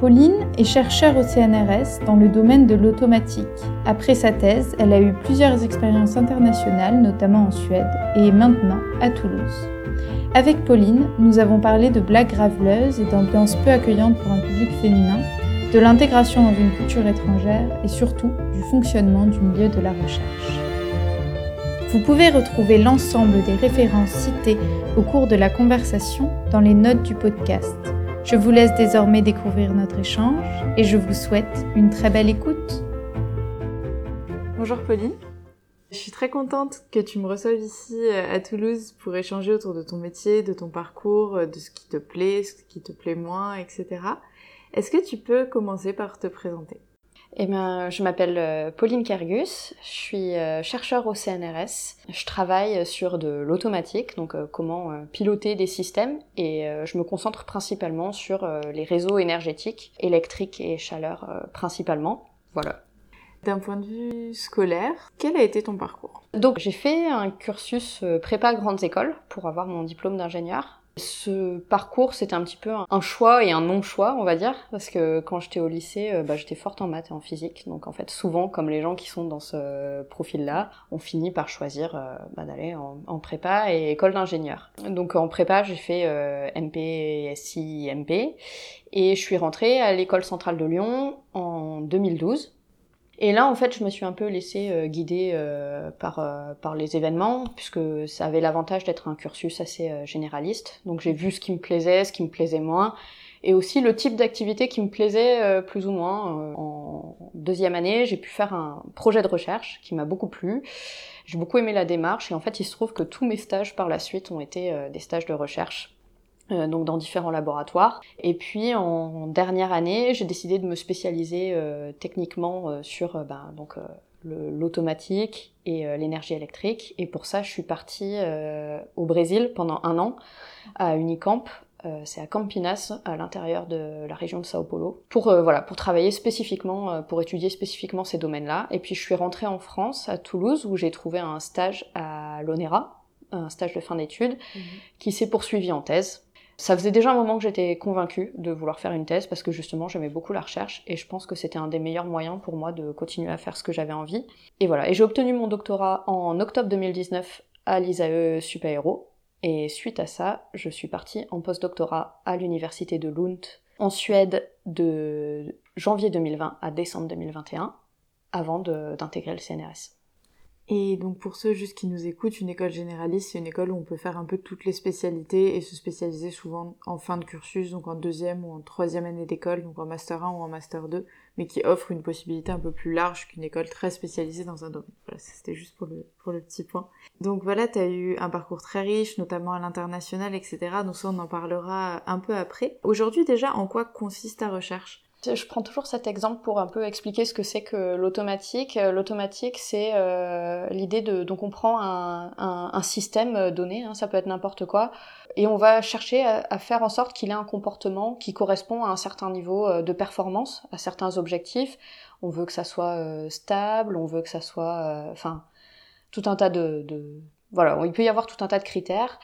Pauline est chercheure au CNRS dans le domaine de l'automatique. Après sa thèse, elle a eu plusieurs expériences internationales, notamment en Suède, et maintenant à Toulouse. Avec Pauline, nous avons parlé de blagues graveleuses et d'ambiance peu accueillante pour un public féminin, de l'intégration dans une culture étrangère et surtout du fonctionnement du milieu de la recherche. Vous pouvez retrouver l'ensemble des références citées au cours de la conversation dans les notes du podcast. Je vous laisse désormais découvrir notre échange et je vous souhaite une très belle écoute. Bonjour Pauline. Je suis très contente que tu me reçoives ici euh, à Toulouse pour échanger autour de ton métier, de ton parcours, euh, de ce qui te plaît, ce qui te plaît moins, etc. Est-ce que tu peux commencer par te présenter? Eh bien, je m'appelle euh, Pauline Kergus, je suis euh, chercheur au CNRS. Je travaille sur de l'automatique, donc euh, comment piloter des systèmes, et je me concentre principalement sur les réseaux énergétiques, électriques et chaleur principalement. Voilà. D'un point de vue scolaire, quel a été ton parcours? Donc j'ai fait un cursus prépa grandes écoles pour avoir mon diplôme d'ingénieur. Ce parcours, c'était un petit peu un choix et un non-choix, on va dire, parce que quand j'étais au lycée, euh, bah, j'étais forte en maths et en physique. Donc en fait, souvent, comme les gens qui sont dans ce profil-là, on finit par choisir euh, bah, d'aller en, prépa et école d'ingénieur. Donc en prépa, j'ai fait euh, MP, SI, MP, et je suis rentrée à l'école centrale de Lyon en 2012. Et là, en fait, je me suis un peu laissée euh, guider euh, par, euh, par les événements, puisque ça avait l'avantage d'être un cursus assez généraliste. Donc j'ai vu ce qui me plaisait, ce qui me plaisait moins, et aussi le type d'activité qui me plaisait plus ou moins. en deuxième année, j'ai pu faire un projet de recherche qui m'a beaucoup plu. J'ai beaucoup aimé la démarche, et en fait, il se trouve que tous mes stages par la suite ont été des stages de recherche. Euh, donc dans différents laboratoires. Et puis en dernière année, j'ai décidé de me spécialiser euh, techniquement euh, sur ben, donc l'automatique et l'énergie électrique. Et pour ça, je suis partie au Brésil pendant un an à Unicamp. c'est à Campinas, à l'intérieur de la région de Sao Paulo, pour voilà, pour travailler spécifiquement, pour étudier spécifiquement ces domaines-là. Et puis je suis rentrée en France, à Toulouse, où j'ai trouvé un stage à l'ONERA, un stage de fin d'études, mmh. qui s'est poursuivi en thèse. Ça faisait déjà un moment que j'étais convaincue de vouloir faire une thèse parce que justement j'aimais beaucoup la recherche et je pense que c'était un des meilleurs moyens pour moi de continuer à faire ce que j'avais envie. Et voilà, et j'ai obtenu mon doctorat en octobre 2019 à l'ISAE Supaéro et suite à ça, je suis partie en postdoctorat à l'université de Lund en Suède de janvier 2020 à décembre 2021 avant d'intégrer le CNRS. Et donc pour ceux juste qui nous écoutent, une école généraliste, c'est une école où on peut faire un peu toutes les spécialités et se spécialiser souvent en fin de cursus, donc en deuxième ou en troisième année d'école, donc en master 1 ou en master 2, mais qui offre une possibilité un peu plus large qu'une école très spécialisée dans un domaine. Voilà, c'était juste pour le, petit point. Donc voilà, tu eu un parcours très riche, notamment à l'international, etc. Donc ça, on en parlera un peu après. Aujourd'hui déjà, en quoi consiste ta recherche? Je prends toujours cet exemple pour un peu expliquer ce que c'est que l'automatique. Euh, l'automatique, c'est euh, l'idée de donc on prend un, système donné, hein, ça peut être n'importe quoi, et on va chercher à, faire en sorte qu'il ait un comportement qui correspond à un certain niveau euh, de performance, à certains objectifs. On veut que ça soit euh, stable, on veut que ça soit, enfin, tout un tas de voilà, il peut y avoir tout un tas de critères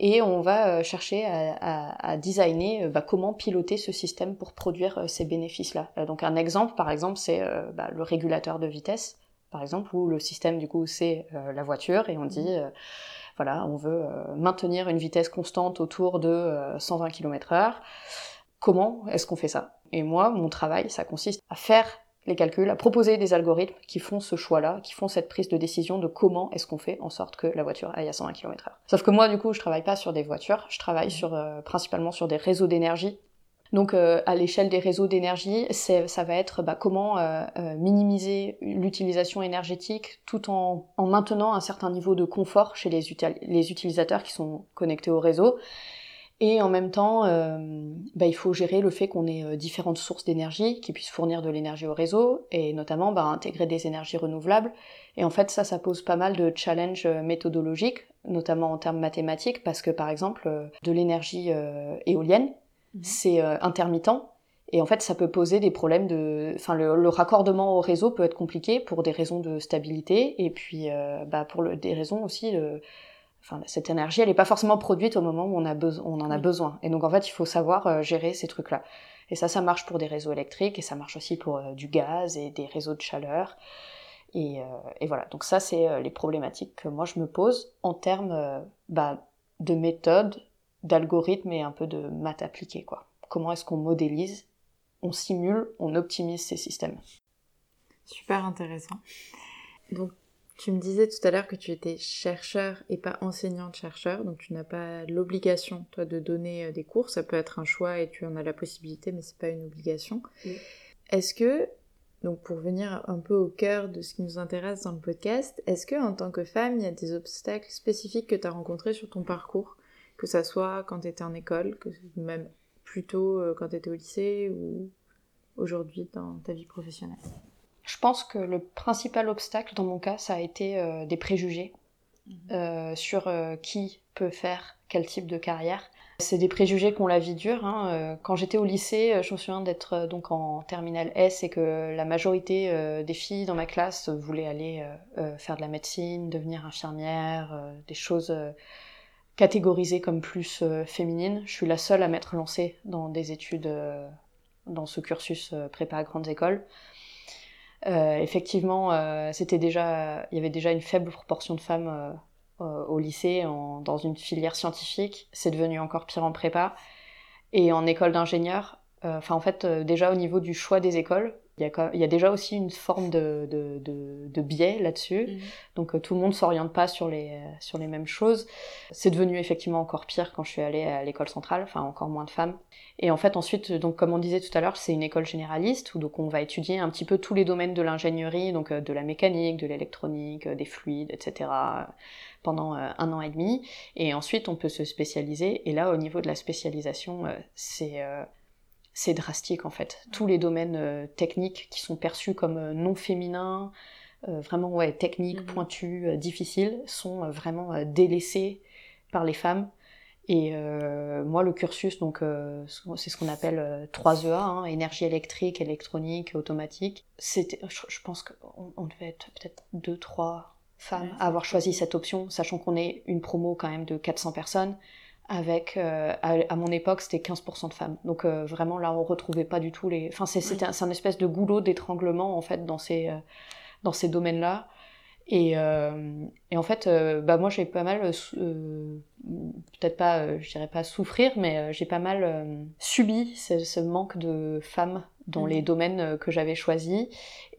et on va euh, chercher à, designer euh, bah, comment piloter ce système pour produire euh, ces bénéfices-là. donc un exemple, par exemple, c'est bah, le régulateur de vitesse, par exemple, où le système du coup c'est la voiture et on dit voilà, on veut maintenir une vitesse constante autour de 120 km/h. Comment est-ce qu'on fait ça? Et moi, mon travail, ça consiste à faire les calculs, à proposer des algorithmes qui font ce choix-là, qui font cette prise de décision de comment est-ce qu'on fait en sorte que la voiture aille à 120 km/h. Sauf que moi, du coup, je travaille pas sur des voitures, je travaille sur, euh, principalement sur des réseaux d'énergie. Donc, euh, à l'échelle des réseaux d'énergie, ça va être bah, comment euh, minimiser l'utilisation énergétique tout en, maintenant un certain niveau de confort chez les, les utilisateurs qui sont connectés au réseau Et en même temps, euh, bah, il faut gérer le fait qu'on ait euh, différentes sources d'énergie qui puissent fournir de l'énergie au réseau, et notamment bah, intégrer des énergies renouvelables. Et en fait, ça, ça pose pas mal de challenges euh, méthodologiques, notamment en termes mathématiques, parce que par exemple, de l'énergie éolienne, mhm. c'est intermittent, et en fait, ça peut poser des problèmes de, enfin, le, raccordement au réseau peut être compliqué pour des raisons de stabilité, et puis bah, pour le, des raisons aussi de enfin, cette énergie, elle n'est pas forcément produite au moment où on, a on en a besoin. Et donc, en fait, il faut savoir euh, gérer ces trucs-là. Et ça, ça marche pour des réseaux électriques et ça marche aussi pour euh, du gaz et des réseaux de chaleur. Et, euh, et voilà, donc ça, c'est les problématiques que moi, je me pose en termes bah, de méthode, d'algorithme et un peu de maths appliquées. Quoi. Comment est-ce qu'on modélise, on simule, on optimise ces systèmes Super intéressant. Donc, tu me disais tout à l'heure que tu étais chercheur et pas enseignante-chercheur, donc tu n'as pas l'obligation, toi, de donner euh, des cours. Ça peut être un choix et tu en as la possibilité, mais c'est pas une obligation. Est-ce que, donc pour venir un peu au cœur de ce qui nous intéresse dans le podcast, est-ce que en tant que femme, il y a des obstacles spécifiques que tu as rencontrés sur ton parcours? Que ça soit quand tu étais en école, que même plutôt euh, quand tu étais au lycée ou aujourd'hui dans ta vie professionnelle? Je pense que le principal obstacle dans mon cas, ça a été euh, des préjugés mhm. euh, sur euh, qui peut faire quel type de carrière. C'est des préjugés qu'on la vie dure. Hein. Quand j'étais au lycée, je me souviens d'être donc en terminale S et que la majorité des filles dans ma classe voulaient aller faire de la médecine, devenir infirmière, des choses catégorisées comme plus féminines. Je suis la seule à m'être lancée dans des études, dans ce cursus prépa à grandes écoles. Euh, effectivement, euh, c'était déjà, il y avait déjà une faible proportion de femmes euh, au lycée, dans une filière scientifique. C'est devenu encore pire en prépa. Et en école d'ingénieur, enfin en fait, déjà au niveau du choix des écoles, il y, a, déjà aussi une forme de, de, biais là-dessus. Mhm. Donc euh, tout le monde s'oriente pas sur les, euh, sur les mêmes choses. C'est devenu effectivement encore pire quand je suis allée à l'école centrale, enfin encore moins de femmes. Et en fait ensuite, donc comme on disait tout à l'heure, c'est une école généraliste où donc on va étudier un petit peu tous les domaines de l'ingénierie, donc euh, de la mécanique, de l'électronique, des fluides, etc. pendant un an et demi. Et ensuite on peut se spécialiser. Et là au niveau de la spécialisation, c'est c'est drastique en fait. Tous les domaines euh, techniques qui sont perçus comme euh, non féminins, euh, vraiment ouais, techniques, mhm. pointus, difficiles, sont vraiment délaissés par les femmes. Et moi, le cursus, donc c'est ce qu'on appelle 3 EA, hein, énergie électrique, électronique, automatique. C'était, je, pense qu'on on devait être peut-être deux, trois femmes à avoir choisi cette option, sachant qu'on est une promo quand même de 400 personnes avec euh, à, mon époque c'était 15% de femmes. Donc euh, vraiment là on retrouvait pas du tout les enfin c'est un, un, espèce de goulot d'étranglement en fait dans ces euh, dans ces domaines là et, et en fait bah moi j'ai pas mal peut-être pas je dirais pas souffrir mais j'ai pas mal subi ce, ce, manque de femmes dans les mm. domaines euh, que j'avais choisis.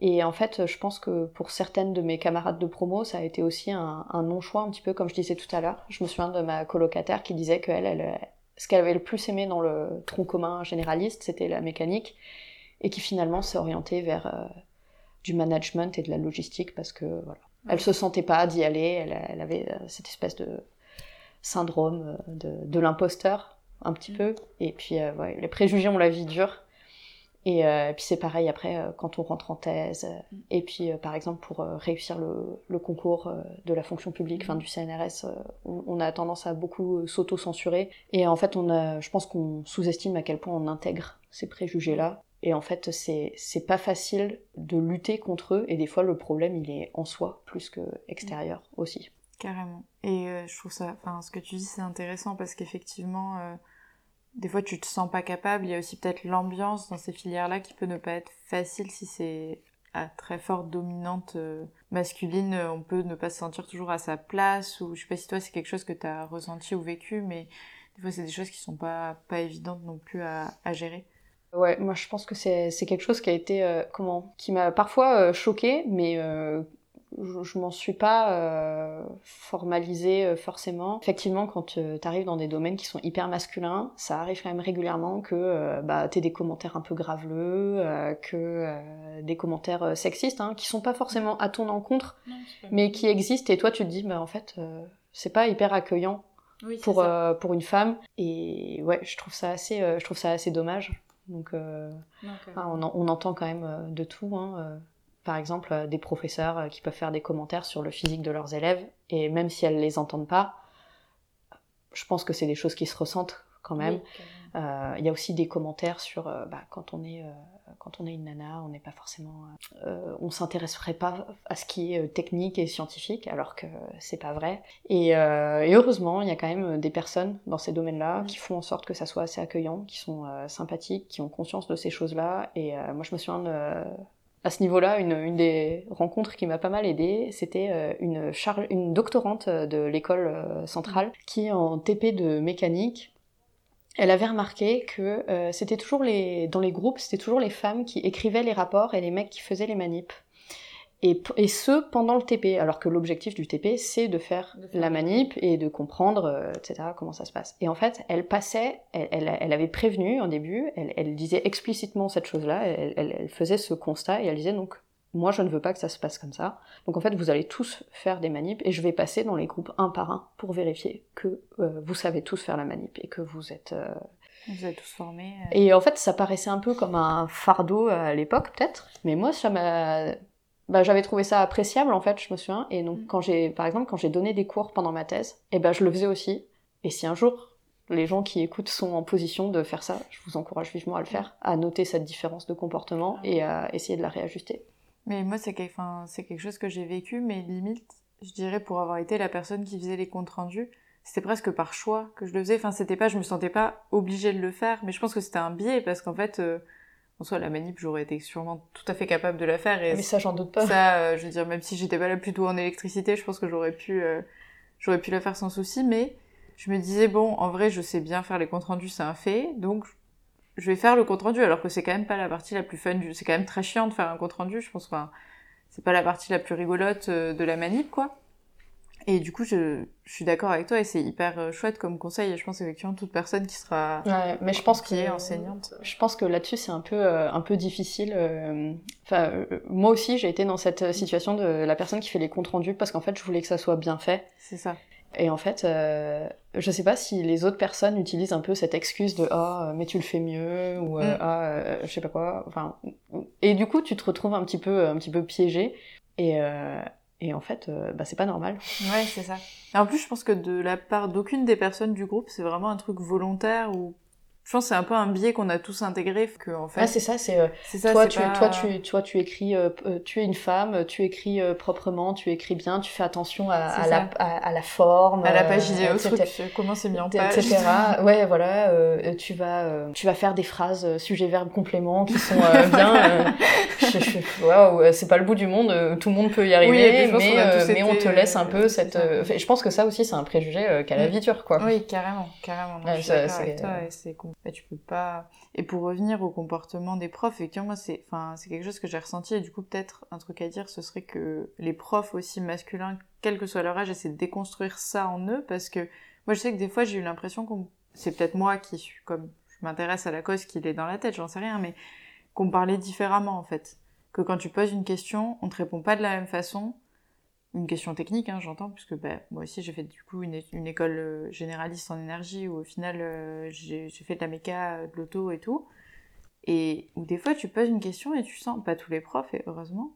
Et en fait, je pense que pour certaines de mes camarades de promo, ça a été aussi un, non-choix, un petit peu comme je disais tout à l'heure. Je me souviens de ma colocataire qui disait qu'elle, elle, ce qu'elle avait le plus aimé dans le tronc commun généraliste, c'était la mécanique, et qui finalement s'est orientée vers euh, du management et de la logistique parce que voilà, elle se sentait pas d'y aller, elle, avait euh, cette espèce de syndrome de, de l'imposteur un petit mm. peu, et puis ouais, les préjugés ont la vie dure. Et, euh, puis c'est pareil après euh, quand on rentre en thèse. Euh, mm. et puis par exemple pour réussir le, le concours de la fonction publique, enfin mm. du CNRS, on, on, a tendance à beaucoup s'auto-censurer. Et en fait, on a, je pense qu'on sous-estime à quel point on intègre ces préjugés-là. Et en fait, c'est c'est pas facile de lutter contre eux. Et des fois, le problème il est en soi plus que extérieur mm. aussi. Carrément. Et je trouve ça, enfin ce que tu dis c'est intéressant parce qu'effectivement des fois tu te sens pas capable. Il y a aussi peut-être l'ambiance dans ces filières-là qui peut ne pas être facile si c'est à très forte dominante euh, masculine, on peut ne pas se sentir toujours à sa place ou je sais pas si toi c'est quelque chose que tu as ressenti ou vécu mais des fois c'est des choses qui sont pas pas évidentes non plus à, à gérer. Ouais, moi je pense que c'est quelque chose qui a été euh, comment qui m'a parfois euh, choqué mais je, je m'en suis pas euh, formalisée euh, forcément. Effectivement, quand euh, tu arrives dans des domaines qui sont hyper masculins, ça arrive quand même régulièrement que euh, bah, t'aies des commentaires un peu graveleux, que des commentaires sexistes, hein, qui sont pas forcément à ton encontre, mais qui existent. Et toi, tu te dis, bah en fait, c'est pas hyper accueillant pour, euh, pour une femme. Et ouais, je trouve ça assez, euh, je trouve ça assez dommage. Donc, euh, on, on, entend quand même de tout. Hein, par exemple, des professeurs qui peuvent faire des commentaires sur le physique de leurs élèves, et même si elles les entendent pas, je pense que c'est des choses qui se ressentent quand même. Il y a aussi des commentaires sur bah, quand on est quand on est une nana, on n'est pas forcément, euh, on s'intéresserait pas à ce qui est euh, technique et scientifique, alors que c'est pas vrai. Et, euh, heureusement, il y a quand même des personnes dans ces domaines-là qui font en sorte que ça soit assez accueillant, qui sont sympathiques, qui ont conscience de ces choses-là. Et moi, je me souviens à ce niveau-là, une, une, des rencontres qui m'a pas mal aidée, c'était une, une doctorante de l'école centrale qui, en TP de mécanique, elle avait remarqué que euh, c'était toujours les dans les groupes, c'était toujours les femmes qui écrivaient les rapports et les mecs qui faisaient les manips. Et, et ce pendant le TP, alors que l'objectif du TP c'est de faire la manip et de comprendre, euh, etc. comment ça se passe. Et en fait, elle passait, elle, elle, elle avait prévenu en début, elle, elle disait explicitement cette chose-là, elle, elle, faisait ce constat et elle disait donc moi je ne veux pas que ça se passe comme ça. Donc en fait vous allez tous faire des manips et je vais passer dans les groupes un par un pour vérifier que euh, vous savez tous faire la manip et que vous êtes... Euh, vous êtes tous formés. Euh. Et en fait ça paraissait un peu comme un fardeau à l'époque peut-être, mais moi ça m'a... Bah, j'avais trouvé ça appréciable en fait, je me souviens. Et donc mm. quand j'ai, par exemple, quand j'ai donné des cours pendant ma thèse, et eh ben je le faisais aussi. Et si un jour les gens qui écoutent sont en position de faire ça, je vous encourage vivement à le faire, à noter cette différence de comportement ah et à essayer de la réajuster. Mais moi, c'est quelque, quelque chose que j'ai vécu, mais limite, je dirais, pour avoir été la personne qui faisait les comptes rendus, c'était presque par choix que je le faisais. Enfin, c'était pas, je me sentais pas obligée de le faire, mais je pense que c'était un biais parce qu'en fait, euh, en soi, la manip, j'aurais été sûrement tout à fait capable de la faire. Et mais ça, j'en doute pas. Ça, euh, je veux dire, même si j'étais pas là plutôt en électricité, je pense que j'aurais pu, euh, j'aurais pu la faire sans souci, mais je me disais, bon, en vrai, je sais bien faire les comptes rendus, c'est un fait, donc je vais faire le compte rendu alors que c'est quand même pas la partie la plus fun du c'est quand même très chiant de faire un compte rendu je pense enfin c'est pas la partie la plus rigolote euh, de la manip quoi et du coup je, je suis d'accord avec toi et c'est hyper euh, chouette comme conseil. Et je pense effectivement toute personne qui sera ouais, mais je pense qui est enseignante je pense que là-dessus c'est un peu euh, un peu difficile enfin moi aussi j'ai été dans cette situation de la personne qui fait les comptes rendus parce qu'en fait je voulais que ça soit bien fait. C'est ça. Et en fait, euh, je sais pas si les autres personnes utilisent un peu cette excuse de ah mais tu le fais mieux ou euh, mm. ah euh, je sais pas quoi. Enfin, et du coup tu te retrouves un petit peu un petit peu piégé et euh, et en fait bah c'est pas normal. Ouais c'est ça. Et en plus je pense que de la part d'aucune des personnes du groupe c'est vraiment un truc volontaire ou je pense que c'est un peu un biais qu'on a tous intégré que en fait ah c'est ça c'est euh, toi tu toi tu toi tu écris euh, euh, tu es une femme tu écris proprement tu écris bien tu fais attention à, à la à, la forme à la page idéo comment c'est mis en page. Etc ouais voilà tu vas tu vas faire des phrases sujet verbe complément qui sont bien waouh c'est pas le bout du monde tout le monde peut y arriver mais mais on te laisse un peu cette je pense que ça aussi c'est un préjugé qu'a la vie dure quoi. Oui carrément carrément c'est bah, tu peux pas. Et pour revenir au comportement des profs, effectivement, moi, c'est, enfin, quelque chose que j'ai ressenti. Et du coup, peut-être un truc à dire, ce serait que les profs aussi masculins, quel que soit leur âge, essaient de déconstruire ça en eux, parce que moi, je sais que des fois, j'ai eu l'impression qu'on, c'est peut-être moi qui suis comme, je m'intéresse à la cause qu'il est dans la tête, j'en sais rien, mais qu'on parlait différemment en fait. Que quand tu poses une question, on te répond pas de la même façon une question technique, hein, j'entends, puisque bah, moi aussi j'ai fait du coup une, une, école euh, généraliste en énergie où au final euh, j'ai fait de la méca, euh, de l'auto et tout. Et où des fois tu poses une question et tu sens, pas tous les profs et heureusement,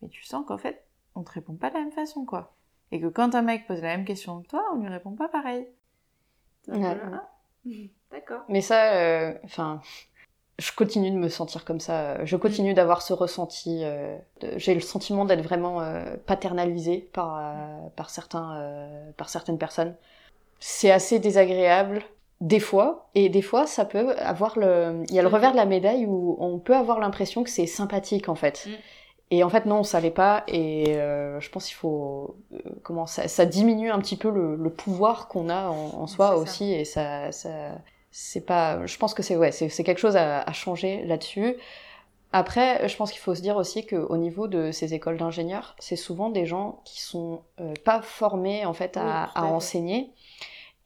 mais tu sens qu'en fait on te répond pas de la même façon quoi. Et que quand un mec pose la même question que toi, on lui répond pas pareil. D'accord. Mais ça, enfin, je continue de me sentir comme ça. Je continue mm. d'avoir ce ressenti. Euh, j'ai le sentiment d'être vraiment euh, paternalisée par, euh, par, certains, par certaines personnes. C'est assez désagréable des fois, et des fois ça peut avoir le... Il y a le revers de la médaille où on peut avoir l'impression que c'est sympathique en fait. Mm. Et en fait non, ça l'est pas, et je pense qu'il faut... comment ça, ça diminue un petit peu le, le pouvoir qu'on a en, en soi aussi, et ça, ça, c'est pas je pense que c'est ouais c'est quelque chose à, à changer là-dessus. Après je pense qu'il faut se dire aussi qu'au niveau de ces écoles d'ingénieurs c'est souvent des gens qui sont euh, pas formés en fait à, à, enseigner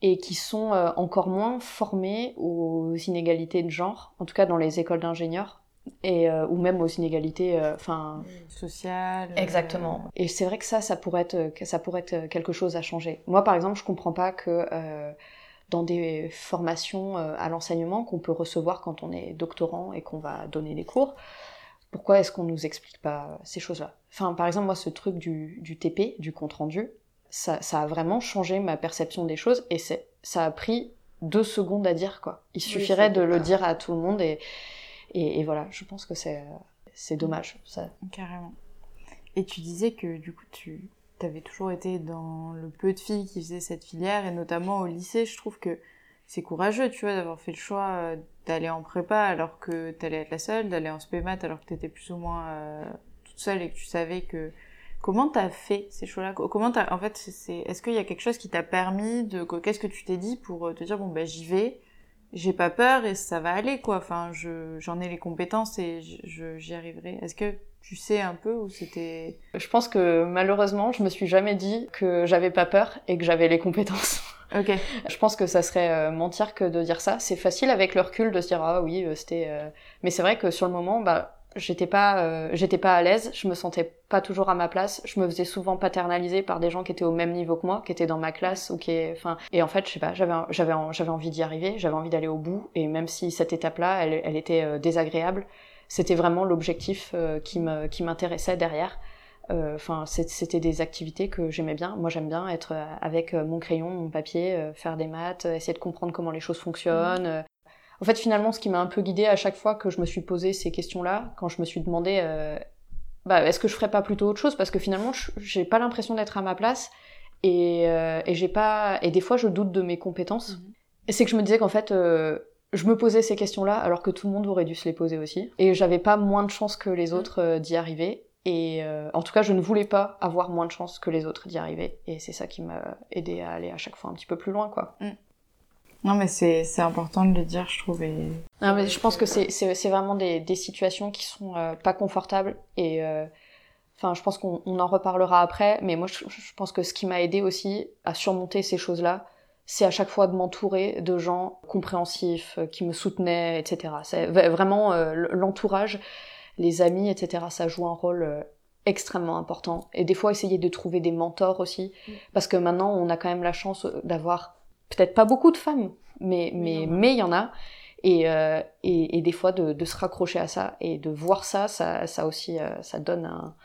et qui sont euh, encore moins formés aux inégalités de genre en tout cas dans les écoles d'ingénieurs et ou même aux inégalités enfin sociales exactement. Et c'est vrai que ça ça pourrait être ça pourrait être quelque chose à changer. Moi par exemple je comprends pas que dans des formations à l'enseignement qu'on peut recevoir quand on est doctorant et qu'on va donner des cours pourquoi est-ce qu'on nous explique pas ces choses-là? Enfin, par exemple, moi, ce truc du, du TP, du compte-rendu, ça, ça, a vraiment changé ma perception des choses et ça a pris deux secondes à dire, quoi. Il suffirait de le dire à tout le monde et, et, voilà, je pense que c'est, c'est dommage. Ça. Carrément. Et tu disais que du coup, tu avais toujours été dans le peu de filles qui faisaient cette filière et notamment au lycée, je trouve que c'est courageux, tu vois, d'avoir fait le choix euh, d'aller en prépa alors que t'allais être la seule, d'aller en spémat alors que t'étais plus ou moins euh, toute seule et que tu savais que... Comment t'as fait ces choix-là? Comment t'as... En fait, c'est... est-ce qu'il y a quelque chose qui t'a permis de... Qu'est-ce que tu t'es dit pour euh, te dire, bon, ben j'y vais, j'ai pas peur et ça va aller, quoi. Enfin, je... j'en ai les compétences et j'y arriverai. Est-ce que tu sais un peu ou c'était... Je pense que malheureusement, je me suis jamais dit que j'avais pas peur et que j'avais les compétences. Ok. Je pense que ça serait euh, mentir que de dire ça. C'est facile avec le recul de se dire ah oui euh, c'était. Euh, mais c'est vrai que sur le moment bah j'étais pas j'étais pas à l'aise. Je me sentais pas toujours à ma place. Je me faisais souvent paternaliser par des gens qui étaient au même niveau que moi, qui étaient dans ma classe ou qui enfin et en fait je sais pas j'avais j'avais j'avais envie d'y arriver. J'avais envie d'aller au bout et même si cette étape là elle, elle était désagréable, c'était vraiment l'objectif qui me qui m'intéressait derrière. Euh, enfin, c'était des activités que j'aimais bien. Moi, j'aime bien être euh, avec euh, mon crayon, mon papier, faire des maths, essayer de comprendre comment les choses fonctionnent. En fait, finalement, ce qui m'a un peu guidée à chaque fois que je me suis posé ces questions-là, quand je me suis demandé, bah, est-ce que je ferais pas plutôt autre chose? Parce que finalement, j'ai pas l'impression d'être à ma place et, et j'ai pas. Et des fois, je doute de mes compétences. Mhm. Et c'est que je me disais qu'en fait, je me posais ces questions-là alors que tout le monde aurait dû se les poser aussi. Et j'avais pas moins de chance que les mhm. autres d'y arriver. Et euh, en tout cas, je ne voulais pas avoir moins de chance que les autres d'y arriver. Et c'est ça qui m'a aidé à aller à chaque fois un petit peu plus loin, quoi. Mm. Non, mais c'est important de le dire, je trouve. Non, mais je pense que c'est vraiment des, des, situations qui sont euh, pas confortables. Et euh, enfin, je pense qu'on en reparlera après. Mais moi, je, je pense que ce qui m'a aidé aussi à surmonter ces choses-là, c'est à chaque fois de m'entourer de gens compréhensifs, qui me soutenaient, etc. C'est vraiment l'entourage les amis, etc. Ça joue un rôle euh, extrêmement important. Et des fois, essayer de trouver des mentors aussi, mm. parce que maintenant, on a quand même la chance euh, d'avoir peut-être pas beaucoup de femmes, mais mais mais il y en a. Et, euh, et, et, des fois de, de, se raccrocher à ça et de voir ça, ça, ça aussi, ça donne un.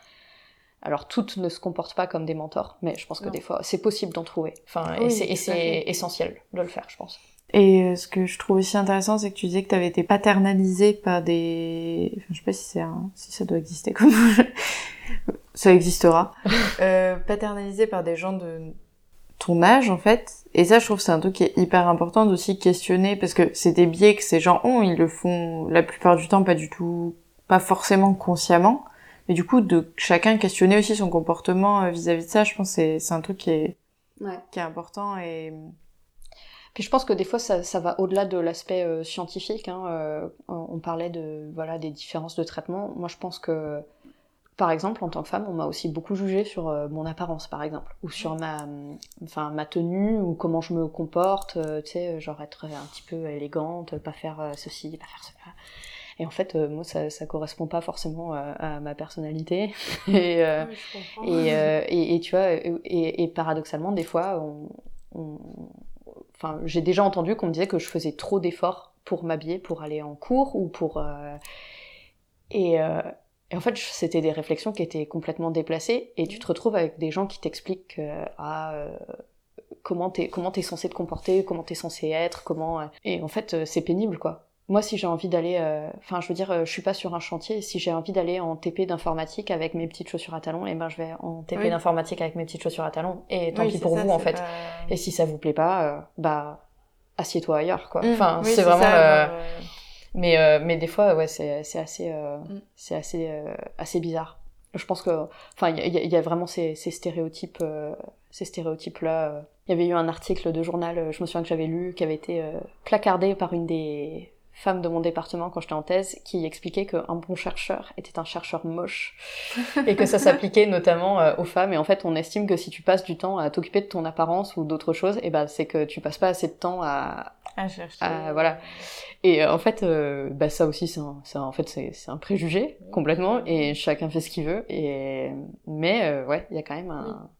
Alors toutes ne se comportent pas comme des mentors, mais je pense que des fois c'est possible d'en trouver. Enfin, et c'est essentiel de le faire, je pense. Et euh, ce que je trouve aussi intéressant, c'est que tu disais que tu avais été paternalisée par des... Enfin, je sais pas si, c'est un... si ça doit exister comme... ça existera. euh, paternalisée par des gens de ton âge, en fait. Et ça, je trouve que c'est un truc qui est hyper important d'aussi questionner, parce que c'est des biais que ces gens ont, ils le font la plupart du temps pas du tout, pas forcément consciemment. Mais du coup, de chacun questionner aussi son comportement euh, vis-à-vis de ça, je pense que c'est un truc qui est, ouais. qui est important et puis je pense que des fois ça, ça va au-delà de l'aspect euh, scientifique. Hein, euh, on parlait de voilà des différences de traitement. Moi je pense que par exemple en tant que femme on m'a aussi beaucoup jugé sur euh, mon apparence par exemple ou sur ma enfin ma tenue ou comment je me comporte. tu sais genre être un petit peu élégante, pas faire ceci, pas faire cela. Et en fait, moi, ça, ça correspond pas forcément à, ma personnalité. et, et, et, et, tu vois, et, et, paradoxalement, des fois, on, on, enfin, j'ai déjà entendu qu'on me disait que je faisais trop d'efforts pour m'habiller, pour aller en cours ou pour. Euh, et, euh, et, en fait, c'était des réflexions qui étaient complètement déplacées. Et tu te retrouves avec des gens qui t'expliquent ah, euh, comment t'es comment t'es censé te comporter, comment t'es censé être, comment. Et en fait, c'est pénible, quoi. Moi, si j'ai envie d'aller, euh, enfin, je veux dire, euh, je suis pas sur un chantier. Si j'ai envie d'aller en TP d'informatique avec mes petites chaussures à talons, et eh ben, je vais en TP d'informatique avec mes petites chaussures à talons. Et tant pis pour vous, en fait. Et si ça vous plaît pas, euh, bah, assieds-toi ailleurs, quoi. Mmh. Enfin, c'est vraiment. mais mais des fois, ouais, c'est c'est assez mmh. c'est assez assez bizarre. Je pense que, enfin, il y, y, a vraiment ces, ces stéréotypes, ces stéréotypes là. Il y avait eu un article de journal, je me souviens que j'avais lu, qui avait été placardé par une des femme de mon département quand j'étais en thèse qui expliquait qu'un bon chercheur était un chercheur moche et que ça s'appliquait notamment euh, aux femmes et en fait on estime que si tu passes du temps à t'occuper de ton apparence ou d'autres choses et eh ben c'est que tu passes pas assez de temps à, À chercher. voilà. Et en fait, bah, ça aussi, c'est un, en fait, c'est, un préjugé complètement, et chacun fait ce qu'il veut. Et mais ouais, il y a quand même un,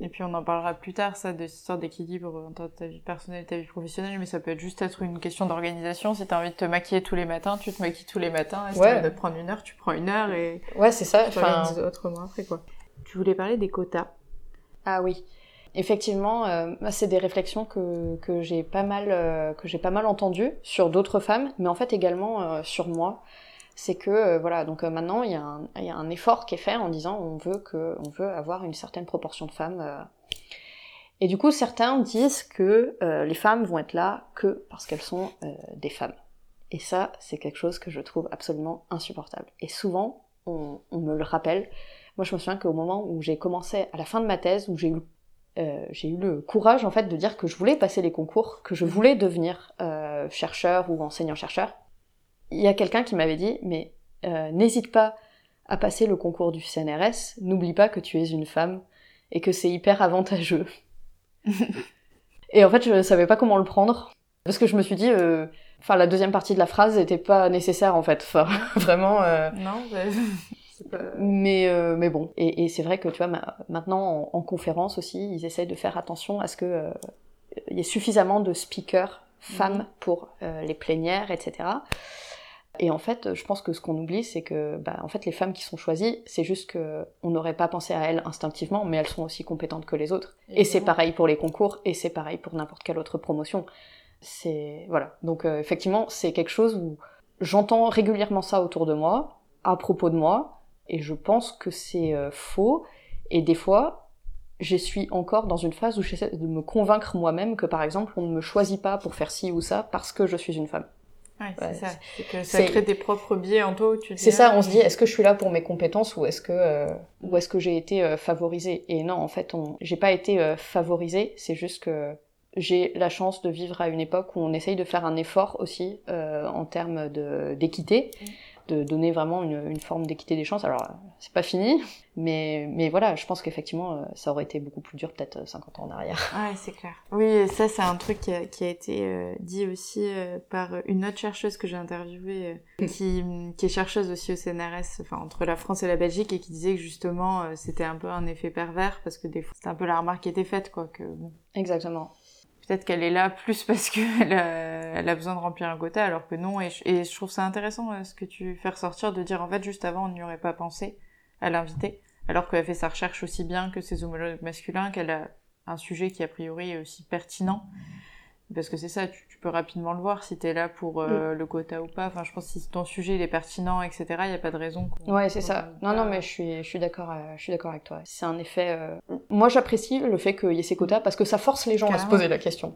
et puis on en parlera plus tard, ça, de cette histoire d'équilibre entre ta vie personnelle et ta vie professionnelle, mais ça peut être juste être une question d'organisation. Si t'as envie de te maquiller tous les matins, tu te maquilles tous les matins. Et si t'as envie de prendre une heure, tu prends une heure et. Ouais, c'est ça. Tu enfin... autrement après, quoi. Tu voulais parler des quotas. Ah oui. Effectivement, euh, c'est des réflexions que, que j'ai pas mal euh, que j'ai pas mal entendues sur d'autres femmes, mais en fait également euh, sur moi c'est que euh, voilà donc euh, maintenant il y, a un, il y, a un effort qui est fait en disant on veut que on veut avoir une certaine proportion de femmes euh. et du coup certains disent que les femmes vont être là que parce qu'elles sont des femmes. Et ça c'est quelque chose que je trouve absolument insupportable. Et souvent on, on me le rappelle. Moi je me souviens qu'au moment où j'ai commencé à la fin de ma thèse où j'ai eu j'ai eu le courage en fait de dire que je voulais passer les concours, que je voulais devenir chercheur ou enseignant chercheur il y a quelqu'un qui m'avait dit, mais euh, n'hésite pas à passer le concours du CNRS, n'oublie pas que tu es une femme et que c'est hyper avantageux. et en fait, je savais pas comment le prendre parce que je me suis dit, euh, enfin, la deuxième partie de la phrase n'était pas nécessaire en fait. Enfin, vraiment. Euh, non. Mais mais bon, et, c'est vrai que tu vois, maintenant en, conférence aussi, ils essayent de faire attention à ce que il y ait suffisamment de speakers femmes mhm. pour les plénières, etc. Et en fait, je pense que ce qu'on oublie, c'est que bah, en fait, les femmes qui sont choisies, c'est juste que on n'aurait pas pensé à elles instinctivement, mais elles sont aussi compétentes que les autres. Et c'est pareil pour les concours, et c'est pareil pour n'importe quelle autre promotion. C'est voilà. Donc euh, effectivement, c'est quelque chose où j'entends régulièrement ça autour de moi, à propos de moi, et je pense que c'est euh, faux. Et des fois, je suis encore dans une phase où j'essaie de me convaincre moi-même que par exemple, on ne me choisit pas pour faire ci ou ça parce que je suis une femme. Ouais, c'est ça. C'est que ça crée des propres biais en toi. C'est ça. On se dit, est-ce que je suis là pour mes compétences ou est-ce que euh, ou est-ce que j'ai été euh, favorisée? Et non, en fait, on... j'ai pas été euh, favorisée. C'est juste que j'ai la chance de vivre à une époque où on essaye de faire un effort aussi en termes de d'équité. De donner vraiment une, une forme d'équité des chances. Alors, c'est pas fini, mais, mais voilà, je pense qu'effectivement, euh, ça aurait été beaucoup plus dur peut-être 50 ans en arrière. Ouais, c'est clair. Oui, ça, c'est un truc qui a, qui a été euh, dit aussi euh, par une autre chercheuse que j'ai interviewée, qui, qui est chercheuse aussi au CNRS, enfin, entre la France et la Belgique, et qui disait que justement, c'était un peu un effet pervers, parce que des fois, c'était un peu la remarque qui était faite, quoi, que bon. Exactement peut-être qu'elle est là plus parce qu'elle a, elle a besoin de remplir un quota, alors que non. Et je, trouve ça intéressant euh, ce que tu fais ressortir de dire en fait juste avant on n'y aurait pas pensé à l'inviter, alors qu'elle fait sa recherche aussi bien que ses homologues masculins, qu'elle a un sujet qui a priori est aussi pertinent. Parce que c'est ça, peux rapidement le voir si tu es là pour euh, mm. le quota ou pas. Enfin, je pense que si ton sujet il est pertinent, etc., il n'y a pas de raison. Ouais, c'est ça. Non, non, mais je suis, je suis d'accord, euh, je suis d'accord avec toi. C'est un effet. Euh, moi, j'apprécie le fait qu'il y ait ces quotas parce que ça force les gens à se poser la question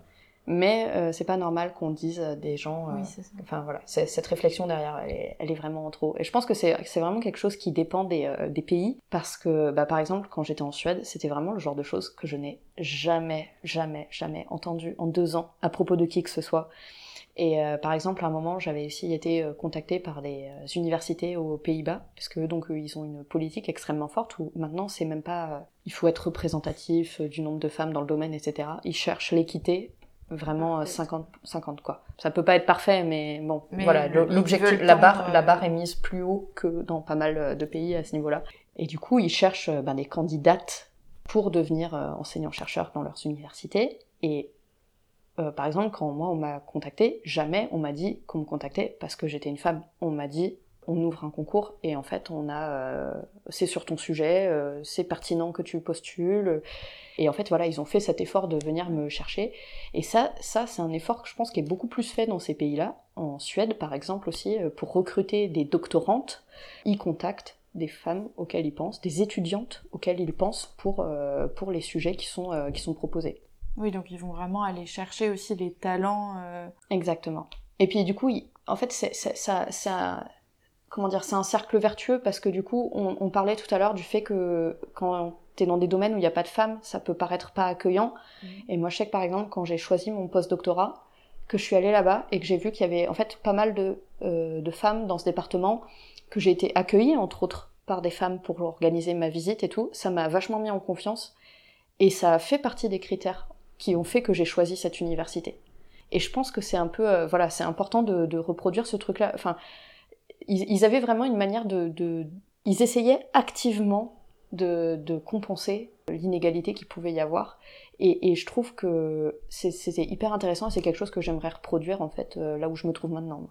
mais euh, c'est pas normal qu'on dise des gens. Euh, enfin voilà, cette réflexion derrière, elle est, elle est, vraiment trop. Et je pense que c'est vraiment quelque chose qui dépend des, euh, des pays, parce que bah, par exemple quand j'étais en Suède, c'était vraiment le genre de choses que je n'ai jamais, jamais, jamais entendu en deux ans à propos de qui que ce soit. Et par exemple, à un moment, j'avais aussi été contactée par des universités aux Pays-Bas, parce que donc ils ont une politique extrêmement forte où maintenant c'est même pas il faut être représentatif du nombre de femmes dans le domaine, etc. Ils cherchent l'équité vraiment 50 euh, 50 quoi. Ça peut pas être parfait mais bon voilà l'objectif la barre la barre est mise plus haut que dans pas mal euh, de pays à ce niveau-là. Et du coup, ils cherchent euh, ben, des candidates pour devenir enseignants chercheurs dans leurs universités et par exemple, quand moi on m'a contacté, jamais on m'a dit qu'on me contactait parce que j'étais une femme. On m'a dit on ouvre un concours et en fait on a c'est sur ton sujet, c'est pertinent que tu postules et en fait, voilà, ils ont fait cet effort de venir me chercher. Et ça, ça c'est un effort que je pense qui est beaucoup plus fait dans ces pays-là. En Suède, par exemple, aussi, euh, pour recruter des doctorantes, ils contactent des femmes auxquelles ils pensent, des étudiantes auxquelles ils pensent pour, euh, pour les sujets qui sont, euh, qui sont proposés. Oui, donc ils vont vraiment aller chercher aussi les talents. Exactement. Et puis du coup, en fait, c'est, ça, ça, comment dire, c'est un cercle vertueux parce que du coup, on, on parlait tout à l'heure du fait que quand dans des domaines où il n'y a pas de femmes, ça peut paraître pas accueillant. Mm. Et moi, je sais que par exemple, quand j'ai choisi mon post-doctorat, que je suis allée là-bas et que j'ai vu qu'il y avait en fait pas mal de, euh, de femmes dans ce département, que j'ai été accueillie, entre autres, par des femmes pour organiser ma visite et tout, ça m'a vachement mis en confiance. Et ça a fait partie des critères qui ont fait que j'ai choisi cette université. Et je pense que c'est un peu, voilà, c'est important de, reproduire ce truc-là. Enfin, ils, avaient vraiment une manière de, ils essayaient activement de, compenser l'inégalité qu'il pouvait y avoir. Et, je trouve que c'était hyper intéressant et c'est quelque chose que j'aimerais reproduire en fait là où je me trouve maintenant.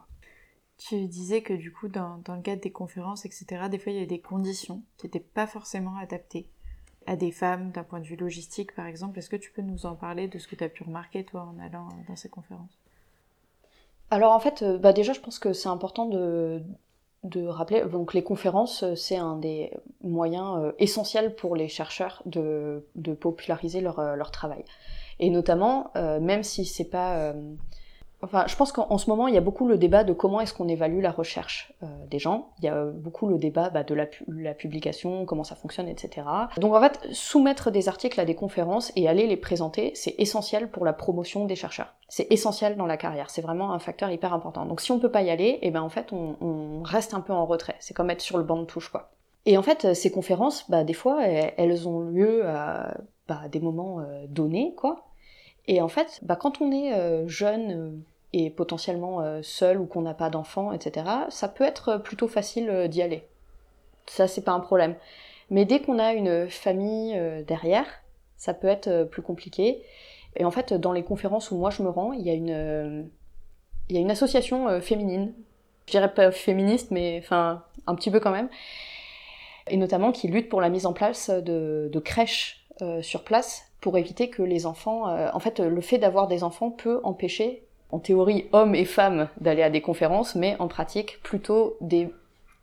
Tu disais que du coup, dans, le cadre des conférences, etc., des fois il y a des conditions qui n'étaient pas forcément adaptées à des femmes d'un point de vue logistique, par exemple. Est-ce que tu peux nous en parler de ce que tu as pu remarquer, toi, en allant dans ces conférences? Alors en fait, euh, bah déjà, je pense que c'est important de, rappeler, donc les conférences, c'est un des moyens euh, essentiels pour les chercheurs de, populariser leur, euh, leur, travail. Et notamment, même si c'est pas Enfin, je pense qu'en ce moment, il y a beaucoup le débat de comment est-ce qu'on évalue la recherche euh, des gens. Il y a beaucoup le débat bah, de la, publication, comment ça fonctionne, etc. Donc en fait, soumettre des articles à des conférences et aller les présenter, c'est essentiel pour la promotion des chercheurs. C'est essentiel dans la carrière. C'est vraiment un facteur hyper important. Donc si on peut pas y aller, eh ben en fait, on, reste un peu en retrait. C'est comme être sur le banc de touche, quoi. Et en fait, ces conférences, bah, des fois, elles, ont lieu à bah, des moments euh, donnés, quoi. Et en fait, quand on est euh, jeune et potentiellement euh, seul ou qu'on n'a pas d'enfant, etc., ça peut être plutôt facile d'y aller. Ça, c'est pas un problème. Mais dès qu'on a une famille derrière, ça peut être plus compliqué. Et en fait, dans les conférences où moi je me rends, il y a une, il y a une association féminine. Je dirais pas féministe, mais enfin, un petit peu quand même. Et notamment qui lutte pour la mise en place de, crèches sur place pour éviter que les enfants... Euh, en fait, le fait d'avoir des enfants peut empêcher, en théorie, hommes et femmes d'aller à des conférences, mais en pratique, plutôt des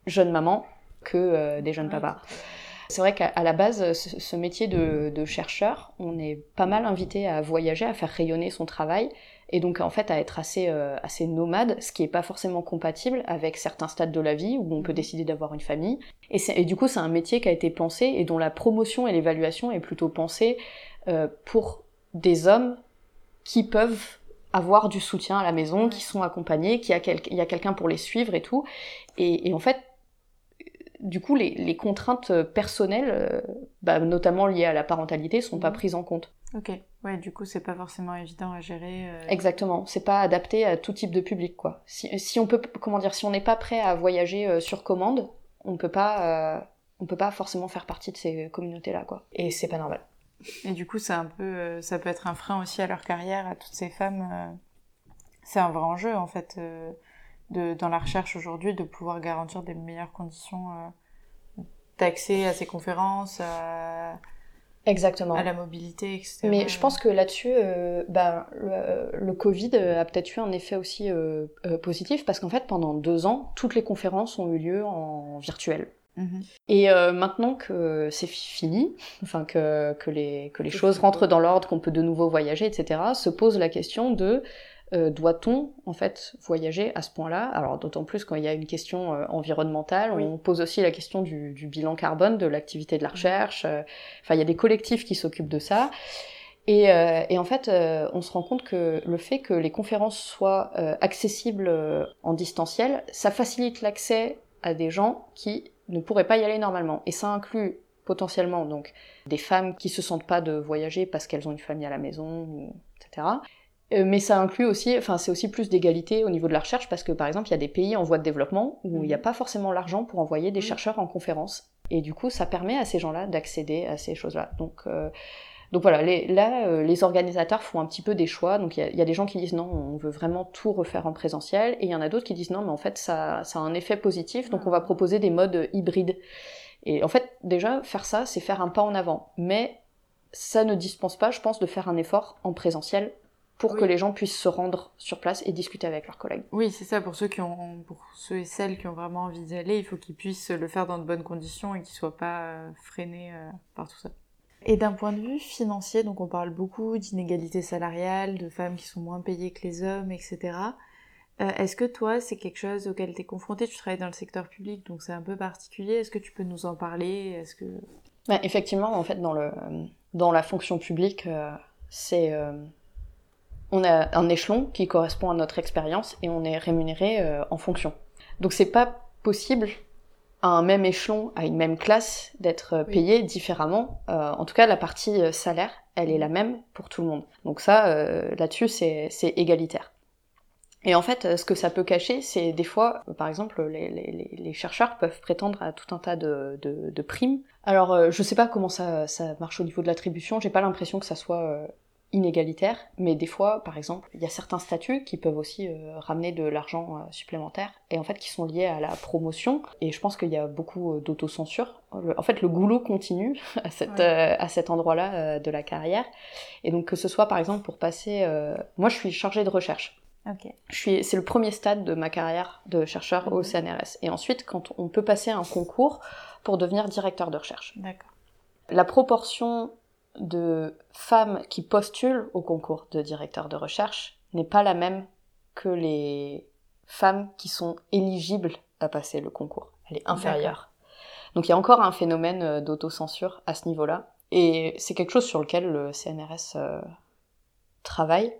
jeunes mamans que euh, des jeunes papas. C'est vrai qu'à la base, ce, métier de, de, chercheur, on est pas mal invité à voyager, à faire rayonner son travail, et donc en fait à être assez, euh, assez nomade, ce qui n'est pas forcément compatible avec certains stades de la vie où on peut mhm. décider d'avoir une famille. Et, et du coup, c'est un métier qui a été pensé et dont la promotion et l'évaluation est plutôt pensée euh, pour des hommes qui peuvent avoir du soutien à la maison, qui sont accompagnés, qui a il y a quelqu'un pour les suivre et tout. Et, en fait, du coup, les, contraintes personnelles, euh, bah, notamment liées à la parentalité, sont pas mhm. prises en compte. Ok, ouais, du coup, c'est pas forcément évident à gérer. Euh. Exactement, c'est pas adapté à tout type de public, quoi. Si, si on peut, comment dire, si on n'est pas prêt à voyager sur commande, on peut pas, on peut pas forcément faire partie de ces communautés-là, quoi. Et c'est pas normal. Et du coup, c'est un peu, euh, ça peut être un frein aussi à leur carrière, à toutes ces femmes. Euh. c'est un vrai enjeu en fait, euh, de, dans la recherche aujourd'hui, de pouvoir garantir des meilleures conditions d'accès à ces conférences, à, Exactement. à la mobilité, etc. Mais je pense que là-dessus, bah, le, le, Covid a peut-être eu un effet aussi positif parce qu'en fait, pendant deux ans, toutes les conférences ont eu lieu en virtuel. Mhm. Et euh, maintenant que c'est fini, enfin que, que les, que les choses rentrent dans l'ordre, qu'on peut de nouveau voyager, etc., se pose la question de euh, doit-on en fait voyager à ce point-là? Alors d'autant plus quand il y a une question euh, environnementale, on pose aussi la question du, du bilan carbone, de l'activité de la recherche. Enfin, il y a des collectifs qui s'occupent de ça. Et, et, en fait, on se rend compte que le fait que les conférences soient accessibles en distanciel, ça facilite l'accès à des gens qui ne pourraient pas y aller normalement. Et ça inclut potentiellement donc des femmes qui se sentent pas de voyager parce qu'elles ont une famille à la maison, etc. Euh, mais ça inclut aussi, enfin c'est aussi plus d'égalité au niveau de la recherche parce que par exemple il y a des pays en voie de développement où il n'y a mhm. pas forcément l'argent pour envoyer des chercheurs en conférence. Et du coup ça permet à ces gens-là d'accéder à ces choses-là. Donc euh, donc voilà, les, là, euh, les organisateurs font un petit peu des choix. Donc il y, a des gens qui disent non, on veut vraiment tout refaire en présentiel, et il y en a d'autres qui disent non, mais en fait ça, ça a un effet positif, donc on va proposer des modes hybrides. Et en fait, déjà, faire ça, c'est faire un pas en avant. Mais ça ne dispense pas, je pense, de faire un effort en présentiel pour que les gens puissent se rendre sur place et discuter avec leurs collègues. Oui, c'est ça. Pour ceux qui ont, pour ceux et celles qui ont vraiment envie d'y aller, il faut qu'ils puissent le faire dans de bonnes conditions et qu'ils soient pas euh, freinés euh, par tout ça. Et d'un point de vue financier, donc on parle beaucoup d'inégalités salariales, de femmes qui sont moins payées que les hommes, etc. Euh, est-ce que toi, c'est quelque chose auquel tu es confronté Tu travailles dans le secteur public, donc c'est un peu particulier. Est-ce que tu peux nous en parler? Est-ce que... Bah, effectivement, en fait, dans, le, dans la fonction publique, euh, c'est... Euh, on a un échelon qui correspond à notre expérience et on est rémunéré en fonction. Donc c'est pas possible à un même échelon, à une même classe, d'être payé différemment. en tout cas, la partie salaire, elle est la même pour tout le monde. Donc ça, là-dessus, c'est égalitaire. Et en fait, ce que ça peut cacher, c'est des fois, par exemple, les, les, les, chercheurs peuvent prétendre à tout un tas de, de, de primes. Alors, euh, je sais pas comment ça, ça marche au niveau de l'attribution, j'ai pas l'impression que ça soit euh, inégalitaire, mais des fois, par exemple, il y a certains statuts qui peuvent aussi euh, ramener de l'argent supplémentaire, et en fait qui sont liés à la promotion, et je pense qu'il y a beaucoup d'autocensure. En fait, le goulot continue à, cette, à cet endroit-là de la carrière, et donc que ce soit, par exemple, pour passer... moi, je suis chargée de recherche. C'est le premier stade de ma carrière de chercheur au mhm. CNRS. Et ensuite, quand on peut passer un concours pour devenir directeur de recherche. La proportion de femmes qui postulent au concours de directeur de recherche n'est pas la même que les femmes qui sont éligibles à passer le concours. Elle est inférieure. Donc il y a encore un phénomène euh, d'autocensure à ce niveau-là. Et c'est quelque chose sur lequel le CNRS euh, travaille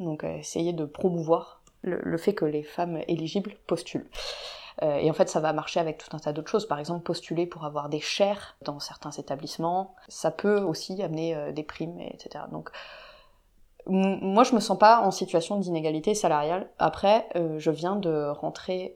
donc euh, essayer de promouvoir le, fait que les femmes éligibles postulent. Euh, et en fait, ça va marcher avec tout un tas d'autres choses. Par exemple, postuler pour avoir des chaires dans certains établissements, ça peut aussi amener euh, des primes, etc. Donc, moi, je me sens pas en situation d'inégalité salariale. Après, je viens de rentrer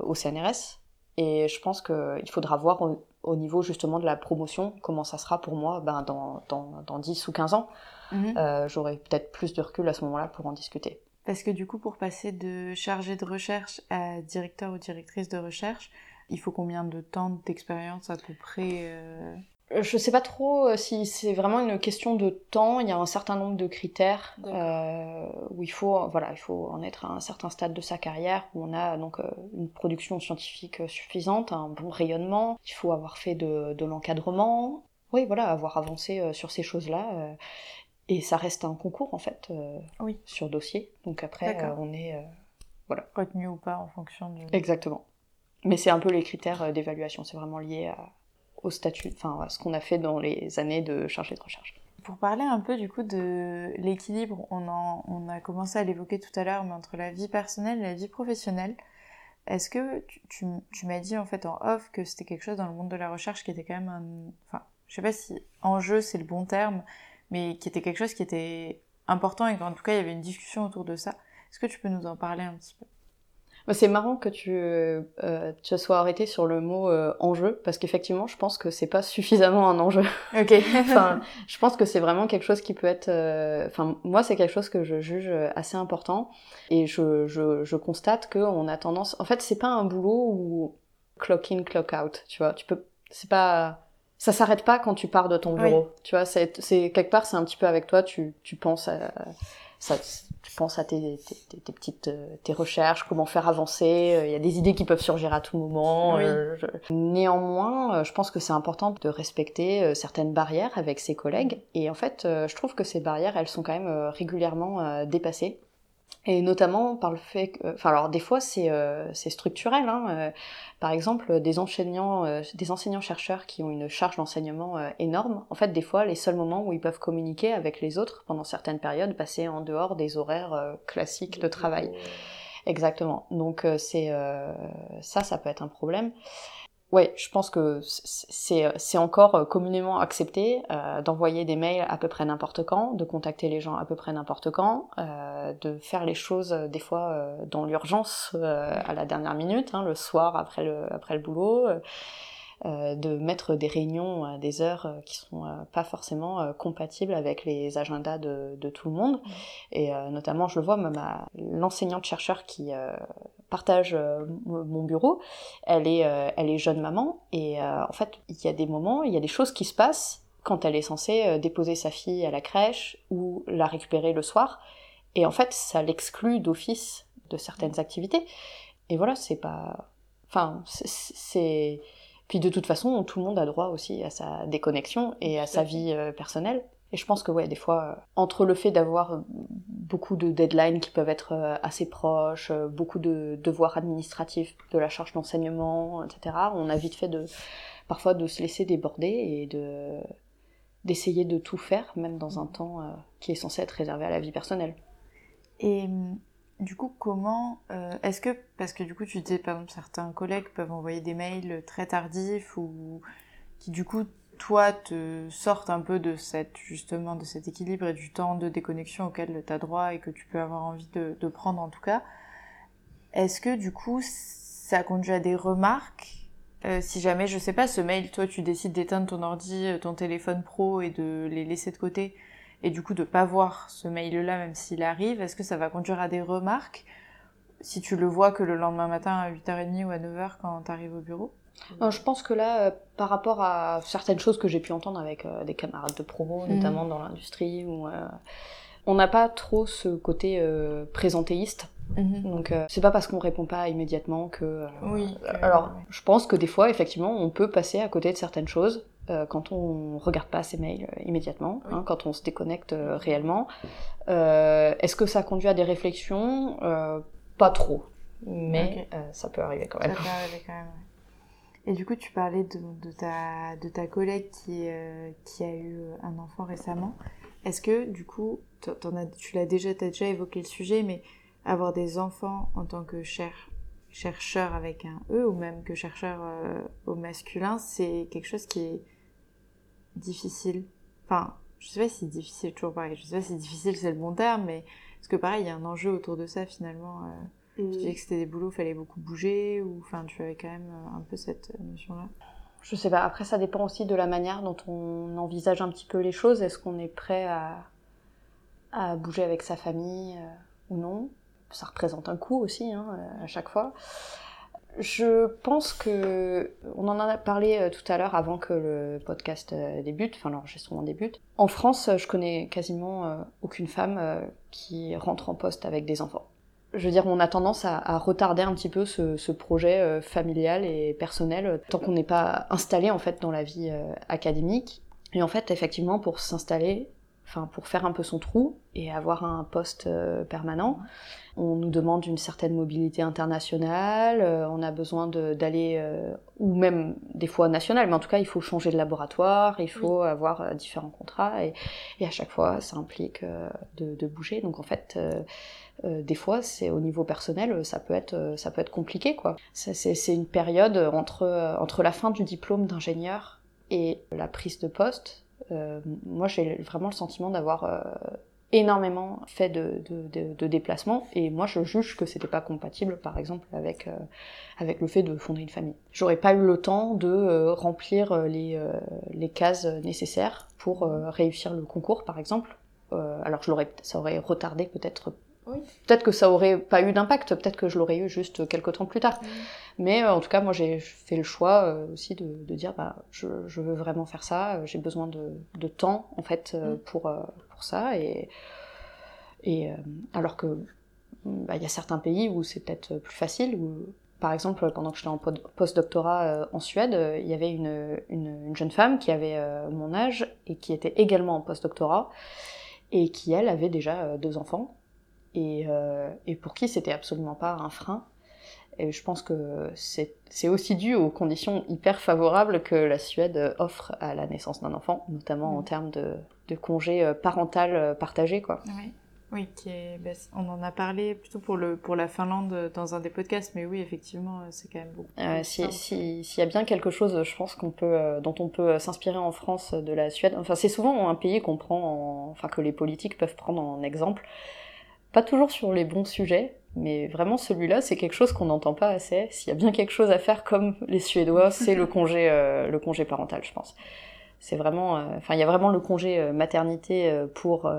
au CNRS et je pense qu'il faudra voir au, niveau justement de la promotion comment ça sera pour moi ben, dans, dans, dans 10 ou 15 ans. Mhm. Euh, j'aurais peut-être plus de recul à ce moment-là pour en discuter. Parce que du coup, pour passer de chargé de recherche à directeur ou directrice de recherche, il faut combien de temps d'expérience à peu près euh Je sais pas trop euh, si c'est vraiment une question de temps. Il y a un certain nombre de critères où il faut, voilà, il faut en être à un certain stade de sa carrière où on a donc une production scientifique suffisante, un bon rayonnement. Il faut avoir fait de, de l'encadrement. Oui, voilà, avoir avancé sur ces choses-là. Et ça reste un concours en fait euh, oui. sur dossier. Donc après, euh, on est euh, voilà. retenu ou pas en fonction du. Exactement. Mais c'est un peu les critères d'évaluation. C'est vraiment lié au statut, enfin à ce qu'on a fait dans les années de chargé de recherche. Pour parler un peu du coup de l'équilibre, on, on a commencé à l'évoquer tout à l'heure, mais entre la vie personnelle et la vie professionnelle, est-ce que tu, tu, tu m'as dit en fait en off que c'était quelque chose dans le monde de la recherche qui était quand même un... Enfin, je sais pas si enjeu c'est le bon terme, mais qui était quelque chose qui était important et qu'en tout cas il y avait une discussion autour de ça. Est-ce que tu peux nous en parler un petit peu? Bah, c'est marrant que tu euh, te sois arrêté sur le mot euh, enjeu parce qu'effectivement, je pense que c'est pas suffisamment un enjeu. Ok. enfin, je pense que c'est vraiment quelque chose qui peut être. Euh, enfin, moi, c'est quelque chose que je juge assez important et je, je, je constate qu'on a tendance. En fait, c'est pas un boulot où clock in, clock out. Tu vois, tu peux. C'est pas ça s'arrête pas quand tu pars de ton bureau. Tu vois, c'est, quelque part, c'est un petit peu avec toi. Tu, tu penses à ça, tu penses à tes, tes, tes, petites euh, tes recherches, comment faire avancer. Euh, il y a des idées qui peuvent surgir à tout moment. Euh, Néanmoins, je pense que c'est important de respecter certaines barrières avec ses collègues. Et en fait, je trouve que ces barrières, elles sont quand même régulièrement dépassées et notamment par le fait que, enfin alors des fois c'est euh, c'est structurel. Hein, euh, par exemple, des enseignants, euh, des enseignants chercheurs qui ont une charge d'enseignement énorme. En fait, des fois, les seuls moments où ils peuvent communiquer avec les autres pendant certaines périodes, bah, c'est en dehors des horaires classiques de travail. Exactement. Donc c'est ça, ça peut être un problème. Ouais, je pense que c'est encore euh, communément accepté euh, d'envoyer des mails à peu près n'importe quand, de contacter les gens à peu près n'importe quand, euh, de faire les choses euh, des fois euh, dans l'urgence à la dernière minute, hein, le soir après le, après le boulot, euh, de mettre des réunions à des heures euh, qui sont euh, pas forcément compatibles avec les agendas de, de tout le monde. Mmh. Et notamment, je le vois, même l'enseignante chercheur qui partage mon bureau, elle est, elle est jeune maman et en fait, il y a des moments, il y a des choses qui se passent quand elle est censée déposer sa fille à la crèche ou la récupérer le soir. Et en fait, ça l'exclut d'office de certaines activités. Et voilà, c'est pas. Enfin, c'est. Puis de toute façon, tout le monde a droit aussi à sa déconnexion et à sa vie euh, personnelle. Et je pense que ouais, des fois, euh, entre le fait d'avoir euh, beaucoup de deadlines qui peuvent être assez proches, beaucoup de devoirs administratifs, de la charge d'enseignement, etc., on a vite fait de parfois de se laisser déborder et de d'essayer de tout faire, même dans un temps qui est censé être réservé à la vie personnelle. Et hum, du coup, comment est-ce que parce que du coup, tu disais par exemple certains collègues peuvent envoyer des mails très tardifs ou qui du coup toi te sortent un peu de cette justement de cet équilibre et du temps de déconnexion auquel tu as droit et que tu peux avoir envie de, de prendre en tout cas. Est-ce que du coup ça conduit à des remarques? Euh, si jamais, je sais pas, ce mail, toi, tu décides d'éteindre ton ordi, euh, ton téléphone pro et de les laisser de côté, et du coup de pas voir ce mail-là, même s'il arrive, est-ce que ça va conduire à des remarques? Si tu le vois que le lendemain matin à 8h30 ou à 9h quand tu arrives au bureau? Euh, je pense que là, par rapport à certaines choses que j'ai pu entendre avec des camarades de promo, mhm. notamment dans l'industrie, où on n'a pas trop ce côté présentéiste Mhm. Donc euh, c'est pas parce qu'on répond pas immédiatement que. Euh, oui. alors je pense que des fois effectivement on peut passer à côté de certaines choses euh, quand on regarde pas ses mails immédiatement, hein, quand on se déconnecte réellement. Est-ce que ça conduit à des réflexions? Pas trop, mais ça peut arriver quand même. Ça peut arriver quand même. Et du coup, tu parlais de, ta, de ta collègue qui, qui a eu un enfant récemment. Est-ce que, du coup, tu l'as déjà, as déjà évoqué le sujet, mais avoir des enfants en tant que chercheur avec un E ou même que chercheur euh, au masculin, c'est quelque chose qui est difficile. Enfin, je sais pas si difficile, toujours pareil, je sais pas si difficile c'est le bon terme, mais parce que pareil, il y a un enjeu autour de ça finalement. Euh, Tu disais que c'était des boulots, fallait beaucoup bouger, ou enfin, tu avais quand même euh, un peu cette notion-là. Je sais pas, après ça dépend aussi de la manière dont on envisage un petit peu les choses. Est-ce qu'on est prêt à, à bouger avec sa famille ou non? Ça représente un coût aussi hein, à chaque fois. Je pense que on en a parlé euh, tout à l'heure avant que le podcast euh, débute, enfin l'enregistrement débute. En France, je connais quasiment euh, aucune femme qui rentre en poste avec des enfants. Je veux dire, on a tendance à, retarder un petit peu ce, projet familial et personnel tant qu'on n'est pas installé en fait dans la vie académique. Et en fait, effectivement, pour s'installer, enfin pour faire un peu son trou et avoir un poste permanent, on nous demande une certaine mobilité internationale, euh, on a besoin d'aller, euh, ou même des fois nationale, mais en tout cas il faut changer de laboratoire, il faut avoir euh, différents contrats, et, à chaque fois ça implique de, bouger. Donc en fait, des fois c'est au niveau personnel, ça peut être, ça peut être compliqué quoi. C'est une période entre, entre la fin du diplôme d'ingénieur et la prise de poste. Moi j'ai vraiment le sentiment d'avoir énormément fait de, de, de, déplacements et moi je juge que c'était pas compatible par exemple avec euh, avec le fait de fonder une famille. J'aurais pas eu le temps de euh, remplir euh, les, les cases nécessaires pour réussir le concours par exemple. alors je l'aurais ça aurait retardé peut-être Peut-être que ça aurait pas eu d'impact, peut-être que je l'aurais eu juste quelques temps plus tard. Mais en tout cas, moi j'ai fait le choix aussi de, de dire bah, je, je, veux vraiment faire ça, j'ai besoin de, de, temps en fait mm. pour, ça. Et, et euh, alors que bah, il y a certains pays où c'est peut-être plus facile, où par exemple, pendant que j'étais en post-doctorat euh, en Suède, il y avait une, une, jeune femme qui avait euh, mon âge et qui était également en post-doctorat et qui, elle, avait déjà deux enfants et, et pour qui c'était absolument pas un frein. Et je pense que c'est aussi dû aux conditions hyper favorables que la Suède offre à la naissance d'un enfant, notamment en mm. termes de, de congé euh, parental euh, partagé, quoi. Oui. Oui, qui est, bah, on en a parlé plutôt pour, le, pour la Finlande euh, dans un des podcasts, mais oui, effectivement, c'est quand même beaucoup. S'il si, y a bien quelque chose, je pense qu'on peut, dont on peut s'inspirer en France de la Suède, enfin, c'est souvent un pays qu'on prend, enfin, que les politiques peuvent prendre en exemple. Pas toujours sur les bons sujets, mais vraiment celui-là, c'est quelque chose qu'on n'entend pas assez. S'il y a bien quelque chose à faire comme les Suédois, c'est le congé, le congé parental, je pense c'est vraiment, euh, enfin, il y a vraiment le congé euh, maternité euh, pour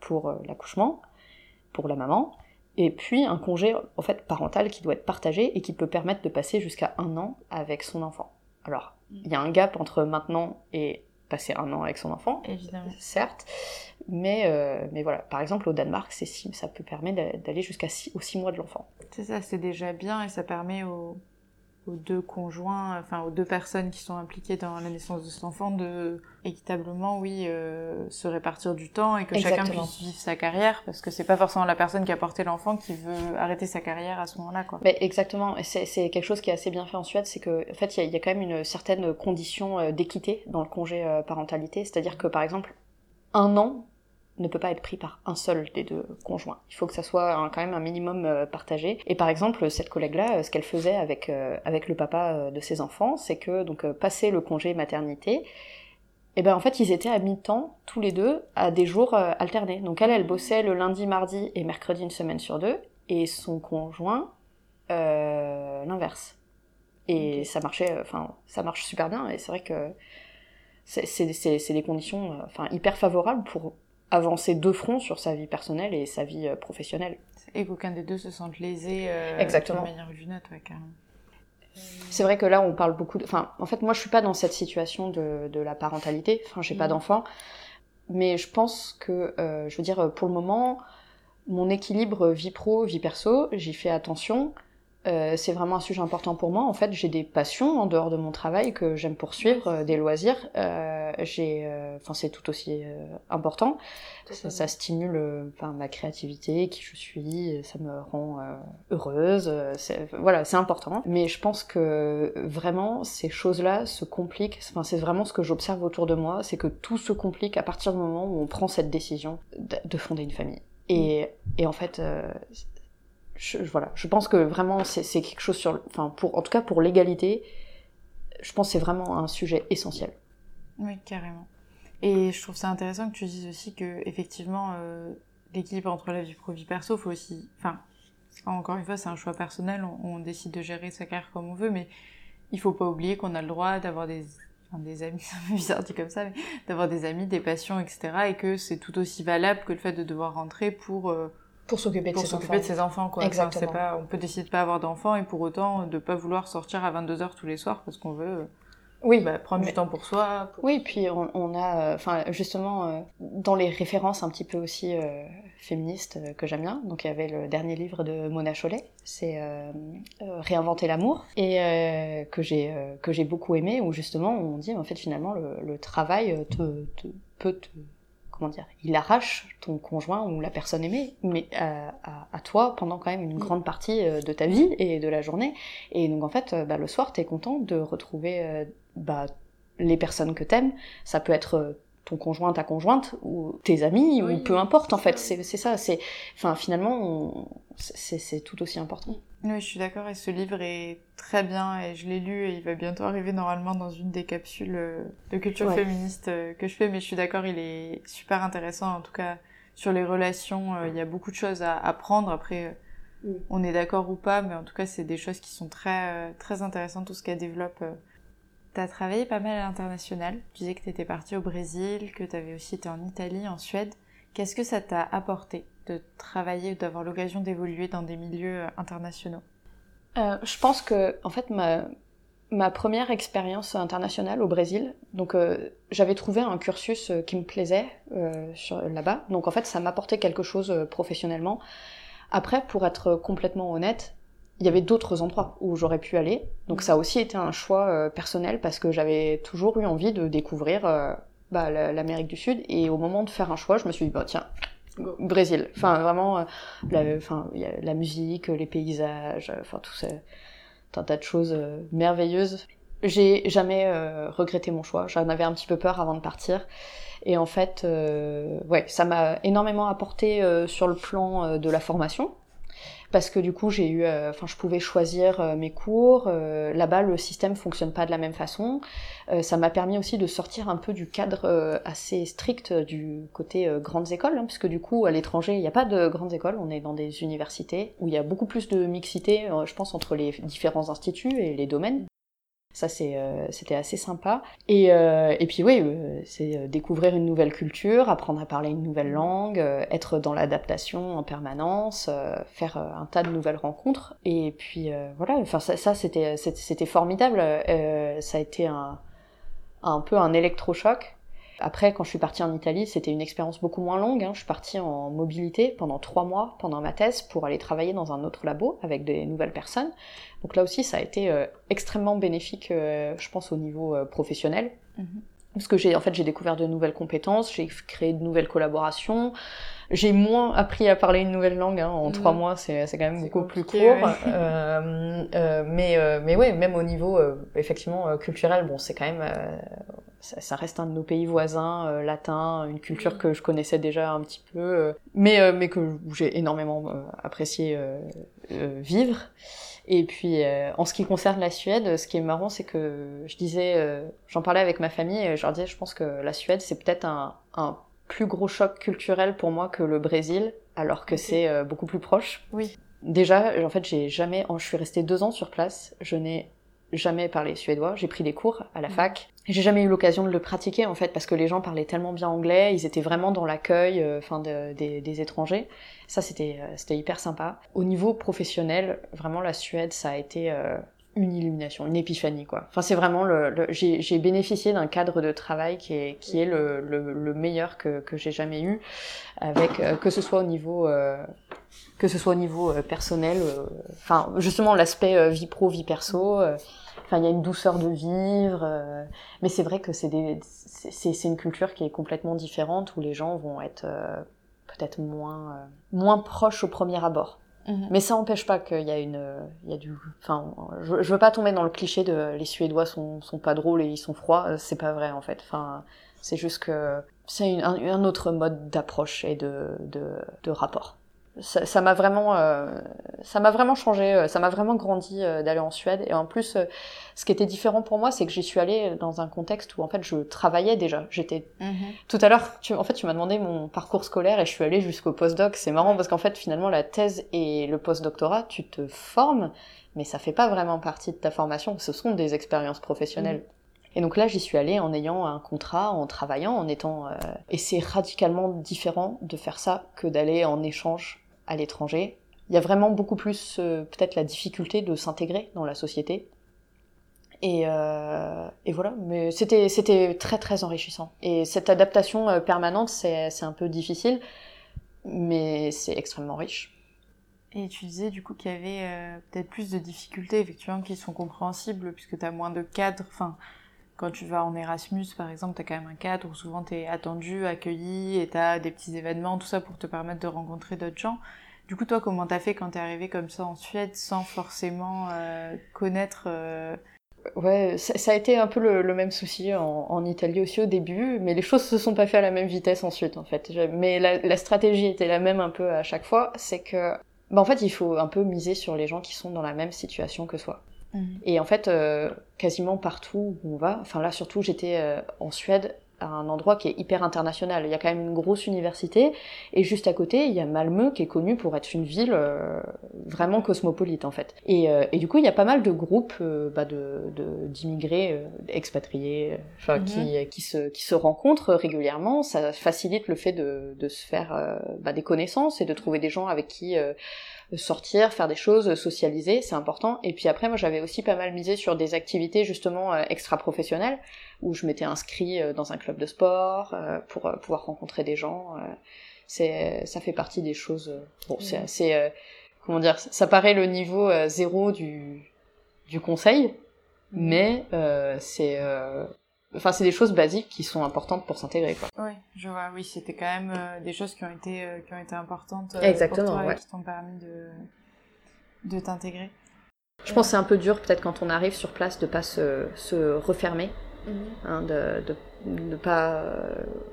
pour l'accouchement, pour la maman, et puis un congé en fait parental qui doit être partagé et qui peut permettre de passer jusqu'à un an avec son enfant. Alors, il y a un gap entre maintenant et passer un an avec son enfant, évidemment, certes, mais mais voilà, par exemple au Danemark, c'est ça peut permettre d'aller jusqu'à six, aux six mois de l'enfant. C'est ça, c'est déjà bien et ça permet aux aux deux conjoints, enfin aux deux personnes qui sont impliquées dans la naissance de cet enfant, de équitablement, oui, euh, se répartir du temps et que chacun puisse vivre sa carrière, parce que c'est pas forcément la personne qui a porté l'enfant qui veut arrêter sa carrière à ce moment-là, quoi. Mais exactement, c'est quelque chose qui est assez bien fait en Suède, c'est que en fait il y, a quand même une certaine condition euh, d'équité dans le congé euh, parentalité, c'est-à-dire que par exemple un an ne peut pas être pris par un seul des deux conjoints. Il faut que ça soit quand même un minimum euh, partagé. Et par exemple, cette collègue-là, ce qu'elle faisait avec, avec le papa de ses enfants, c'est que, donc, passer le congé maternité, et ben en fait ils étaient à mi-temps tous les deux à des jours alternés. Donc elle elle bossait le lundi, mardi et mercredi une semaine sur deux et son conjoint l'inverse. Et ça marchait, enfin ça marche super bien et c'est vrai que c'est des conditions euh, enfin, hyper favorables pour avancer deux fronts sur sa vie personnelle et sa vie euh, professionnelle. Et qu'aucun des deux se sente lésé euh, Exactement. d'une manière ou d'une autre, C'est vrai que là, on parle beaucoup de... Enfin, en fait, moi, je suis pas dans cette situation de, de la parentalité. Enfin, j'ai pas mhm. d'enfant. Mais je pense que, je veux dire, pour le moment, mon équilibre vie pro, vie perso, j'y fais attention. Euh, c'est vraiment un sujet important pour moi. En fait, j'ai des passions en dehors de mon travail que j'aime poursuivre, euh, des loisirs. Euh, j'ai, enfin, c'est tout aussi important. Ça, stimule, enfin, ma créativité, qui je suis. Ça me rend heureuse. voilà, c'est important. Mais je pense que vraiment ces choses-là se compliquent. Enfin, c'est vraiment ce que j'observe autour de moi, c'est que tout se complique à partir du moment où on prend cette décision de, fonder une famille. Et, et en fait, je, voilà, je pense que vraiment c'est quelque chose sur, enfin pour, en tout cas pour l'égalité, je pense c'est vraiment un sujet essentiel. Oui, carrément. Et je trouve ça intéressant que tu dises aussi que effectivement euh, l'équilibre entre la vie pro vie perso, faut aussi, enfin encore une fois c'est un choix personnel, on, décide de gérer sa carrière comme on veut, mais il faut pas oublier qu'on a le droit d'avoir des Enfin, des amis, c'est bizarre dit comme ça, mais d'avoir des amis, des passions, etc. Et que c'est tout aussi valable que le fait de devoir rentrer pour euh, pour s'occuper de, ses enfants. de ses enfants. Quoi. Exactement. pas, on peut décider de pas avoir d'enfants et pour autant de pas vouloir sortir à 22h tous les soirs parce qu'on veut euh, oui, bah, prendre du temps pour soi. Oui, puis on, a, euh, enfin justement, euh, dans les références un petit peu aussi féministes que j'aime bien, donc il y avait le dernier livre de Mona Chollet, c'est Réinventer l'amour, et que j'ai que j'ai beaucoup aimé, où justement on dit en fait finalement le, le travail te, te, peut te comment dire, il arrache ton conjoint ou la personne aimée, mais à, à, toi pendant quand même une mm. grande partie euh, de ta vie et de la journée. Et donc en fait, euh, bah, le soir, t'es content de retrouver euh, bah, les personnes que t'aimes. Ça peut être ton conjoint, ta conjointe, ou tes amis, ou peu importe en fait. C'est ça, c'est, enfin finalement, c'est tout aussi important. Oui, je suis d'accord, et ce livre est très bien, et je l'ai lu, et il va bientôt arriver normalement dans une des capsules euh, de culture féministe euh, que je fais, mais je suis d'accord, il est super intéressant, en tout cas, sur les relations, euh, il y a beaucoup de choses à apprendre, après, on est d'accord ou pas, mais en tout cas, c'est des choses qui sont très, très intéressantes, tout ce qu'elle développe. Tu as travaillé pas mal à l'international, tu disais que tu étais partie au Brésil, que tu avais aussi été en Italie, en Suède. Qu'est-ce que ça t'a apporté de travailler, d'avoir l'occasion d'évoluer dans des milieux euh, internationaux? Euh, Je pense que, en fait, ma, ma première expérience internationale au Brésil, donc euh, j'avais trouvé un cursus qui me plaisait là-bas, donc en fait ça m'apportait quelque chose professionnellement. Après, pour être complètement honnête, il y avait d'autres endroits où j'aurais pu aller, donc ça a aussi été un choix personnel parce que j'avais toujours eu envie de découvrir bah, l'Amérique du Sud et au moment de faire un choix, je me suis dit bah tiens Brésil. Enfin, vraiment, euh, la, enfin, y a la musique, les paysages, enfin, tout ça, un tas de choses euh, merveilleuses. J'ai jamais euh, regretté mon choix. J'en avais un petit peu peur avant de partir. Et en fait, ouais, ça m'a énormément apporté sur le plan de la formation parce que du coup j'ai eu, euh, enfin je pouvais choisir euh, mes cours. Euh, là-bas le système fonctionne pas de la même façon. ça m'a permis aussi de sortir un peu du cadre assez strict du côté grandes écoles, hein, parce que du coup à l'étranger il n'y a pas de grandes écoles, on est dans des universités où il y a beaucoup plus de mixité, je pense entre les différents instituts et les domaines. Ça, euh, c'était assez sympa. Et, euh, et puis oui, euh, c'est découvrir une nouvelle culture, apprendre à parler une nouvelle langue, être dans l'adaptation en permanence, faire un tas de nouvelles rencontres. Et puis voilà, enfin ça, ça c'était c'était formidable. ça a été un, un peu un électrochoc après, quand je suis partie en Italie, c'était une expérience beaucoup moins longue. Hein. Je suis partie en mobilité pendant trois mois pendant ma thèse pour aller travailler dans un autre labo avec des nouvelles personnes. Donc là aussi, ça a été euh, extrêmement bénéfique, euh, je pense, au niveau euh, professionnel. Mhm. Parce que j'ai en fait j'ai découvert de nouvelles compétences, j'ai créé de nouvelles collaborations. J'ai moins appris à parler une nouvelle langue hein. en trois mhm. mois, c'est quand même beaucoup plus court. mais mais ouais, même au niveau effectivement culturel, bon c'est quand même ça, reste un de nos pays voisins, latins, une culture que je connaissais déjà un petit peu, mais, mais que j'ai énormément apprécié vivre. Et puis, en ce qui concerne la Suède, ce qui est marrant, c'est que je disais, j'en parlais avec ma famille, et je leur disais, je pense que la Suède, c'est peut-être un, un plus gros choc culturel pour moi que le Brésil, alors que c'est beaucoup plus proche. Oui. Déjà, en fait, j'ai jamais, je suis restée deux ans sur place, je n'ai jamais parlé suédois. J'ai pris des cours à la mhm. fac. J'ai jamais eu l'occasion de le pratiquer en fait parce que les gens parlaient tellement bien anglais, ils étaient vraiment dans l'accueil, euh, enfin des, étrangers. Ça c'était euh, c'était hyper sympa. Au niveau professionnel, vraiment la Suède, ça a été euh, une illumination, une épiphanie quoi. Enfin c'est vraiment le, j'ai bénéficié d'un cadre de travail qui est qui est le, le, meilleur que, que j'ai jamais eu, avec que ce soit au niveau que ce soit au niveau personnel, enfin justement l'aspect vie pro vie perso Enfin, il y a une douceur de vivre, euh, mais c'est vrai que c'est c'est, une culture qui est complètement différente où les gens vont être euh, peut-être moins, euh, moins proches au premier abord. Mhm. Mais ça n'empêche pas qu'il y a une, il y a du, enfin, je, je, veux pas tomber dans le cliché de les Suédois sont, sont pas drôles et ils sont froids. C'est pas vrai en fait. Enfin, c'est juste que c'est un, un, autre mode d'approche et de, de, de rapport ça m'a vraiment euh, ça m'a vraiment changé euh, ça m'a vraiment grandi euh, d'aller en Suède. Et en plus ce qui était différent pour moi c'est que j'y suis allée dans un contexte où en fait je travaillais déjà. J'étais mhm. tout à l'heure tu en fait tu m'as demandé mon parcours scolaire et je suis allée jusqu'au postdoc. C'est marrant parce qu'en fait finalement la thèse et le postdoctorat tu te formes mais ça fait pas vraiment partie de ta formation. Ce sont des expériences professionnelles. Mhm. Et donc là, j'y suis allée en ayant un contrat, en travaillant, en étant... Et c'est radicalement différent de faire ça que d'aller en échange à l'étranger. Il y a vraiment beaucoup plus euh, peut-être la difficulté de s'intégrer dans la société. Et, euh, et voilà, mais c'était c'était très très enrichissant. Et cette adaptation euh, permanente, c'est un peu difficile, mais c'est extrêmement riche. Et tu disais du coup qu'il y avait peut-être plus de difficultés effectivement qui sont compréhensibles puisque tu as moins de cadres. Enfin, quand tu vas en Erasmus par exemple, tu as quand même un cadre où souvent tu es attendu, accueilli et tu as des petits événements, tout ça pour te permettre de rencontrer d'autres gens. Du coup, toi, comment t'as fait quand t'es arrivé comme ça en Suède sans forcément euh, connaître euh, Ouais, ça, a été un peu le, même souci en, Italie aussi au début, mais les choses se sont pas fait à la même vitesse ensuite en fait. Mais la, stratégie était la même un peu à chaque fois, c'est que bah, en fait il faut un peu miser sur les gens qui sont dans la même situation que soi. Mmh. Et en fait, euh, quasiment partout où on va, enfin là surtout j'étais en Suède, à un endroit qui est hyper international. Il y a quand même une grosse université et juste à côté il y a Malmö qui est connu pour être une ville euh, vraiment cosmopolite en fait. Et, euh, et, du coup il y a pas mal de groupes euh, bah, de d'immigrés expatriés, enfin qui mhm. qui se qui se rencontrent régulièrement. Ça facilite le fait de de se faire bah, des connaissances et de trouver des gens avec qui sortir, faire des choses, socialiser, c'est important. Et puis après, moi, j'avais aussi pas mal misé sur des activités justement euh, extra-professionnelles, où je m'étais inscrit euh, dans un club de sport euh, pour pouvoir rencontrer des gens. c'est, ça fait partie des choses. Bon, c'est, c'est comment dire, ça paraît le niveau zéro du du conseil, mais c'est Enfin, c'est des choses basiques qui sont importantes pour s'intégrer, quoi. Oui, je vois. Oui, c'était quand même euh, des choses qui ont été euh, qui ont été importantes euh, Exactement, pour toi ouais. et qui t'ont permis de de t'intégrer. Je pense que c'est un peu dur peut-être quand on arrive sur place de pas se, se refermer, mhm. hein, de, de de pas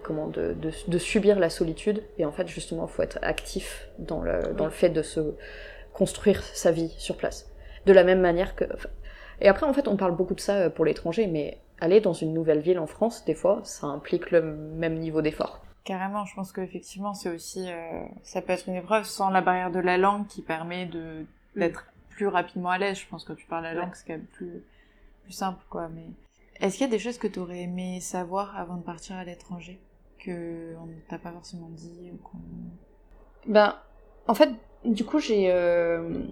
comment de, de, de, subir la solitude et en fait justement il faut être actif dans le dans le fait de se construire sa vie sur place de la même manière que et après en fait on parle beaucoup de ça pour l'étranger mais aller dans une nouvelle ville en France, des fois, ça implique le même niveau d'effort. Carrément, je pense qu'effectivement, c'est aussi, euh, ça peut être une épreuve sans la barrière de la langue qui permet de d'être plus rapidement à l'aise. Je pense que quand tu parles la langue, c'est quand même plus plus simple, quoi. Mais est-ce qu'il y a des choses que tu aurais aimé savoir avant de partir à l'étranger que on ne t'a pas forcément dit ou qu'on... Ben, en fait, du coup, j'ai, euh...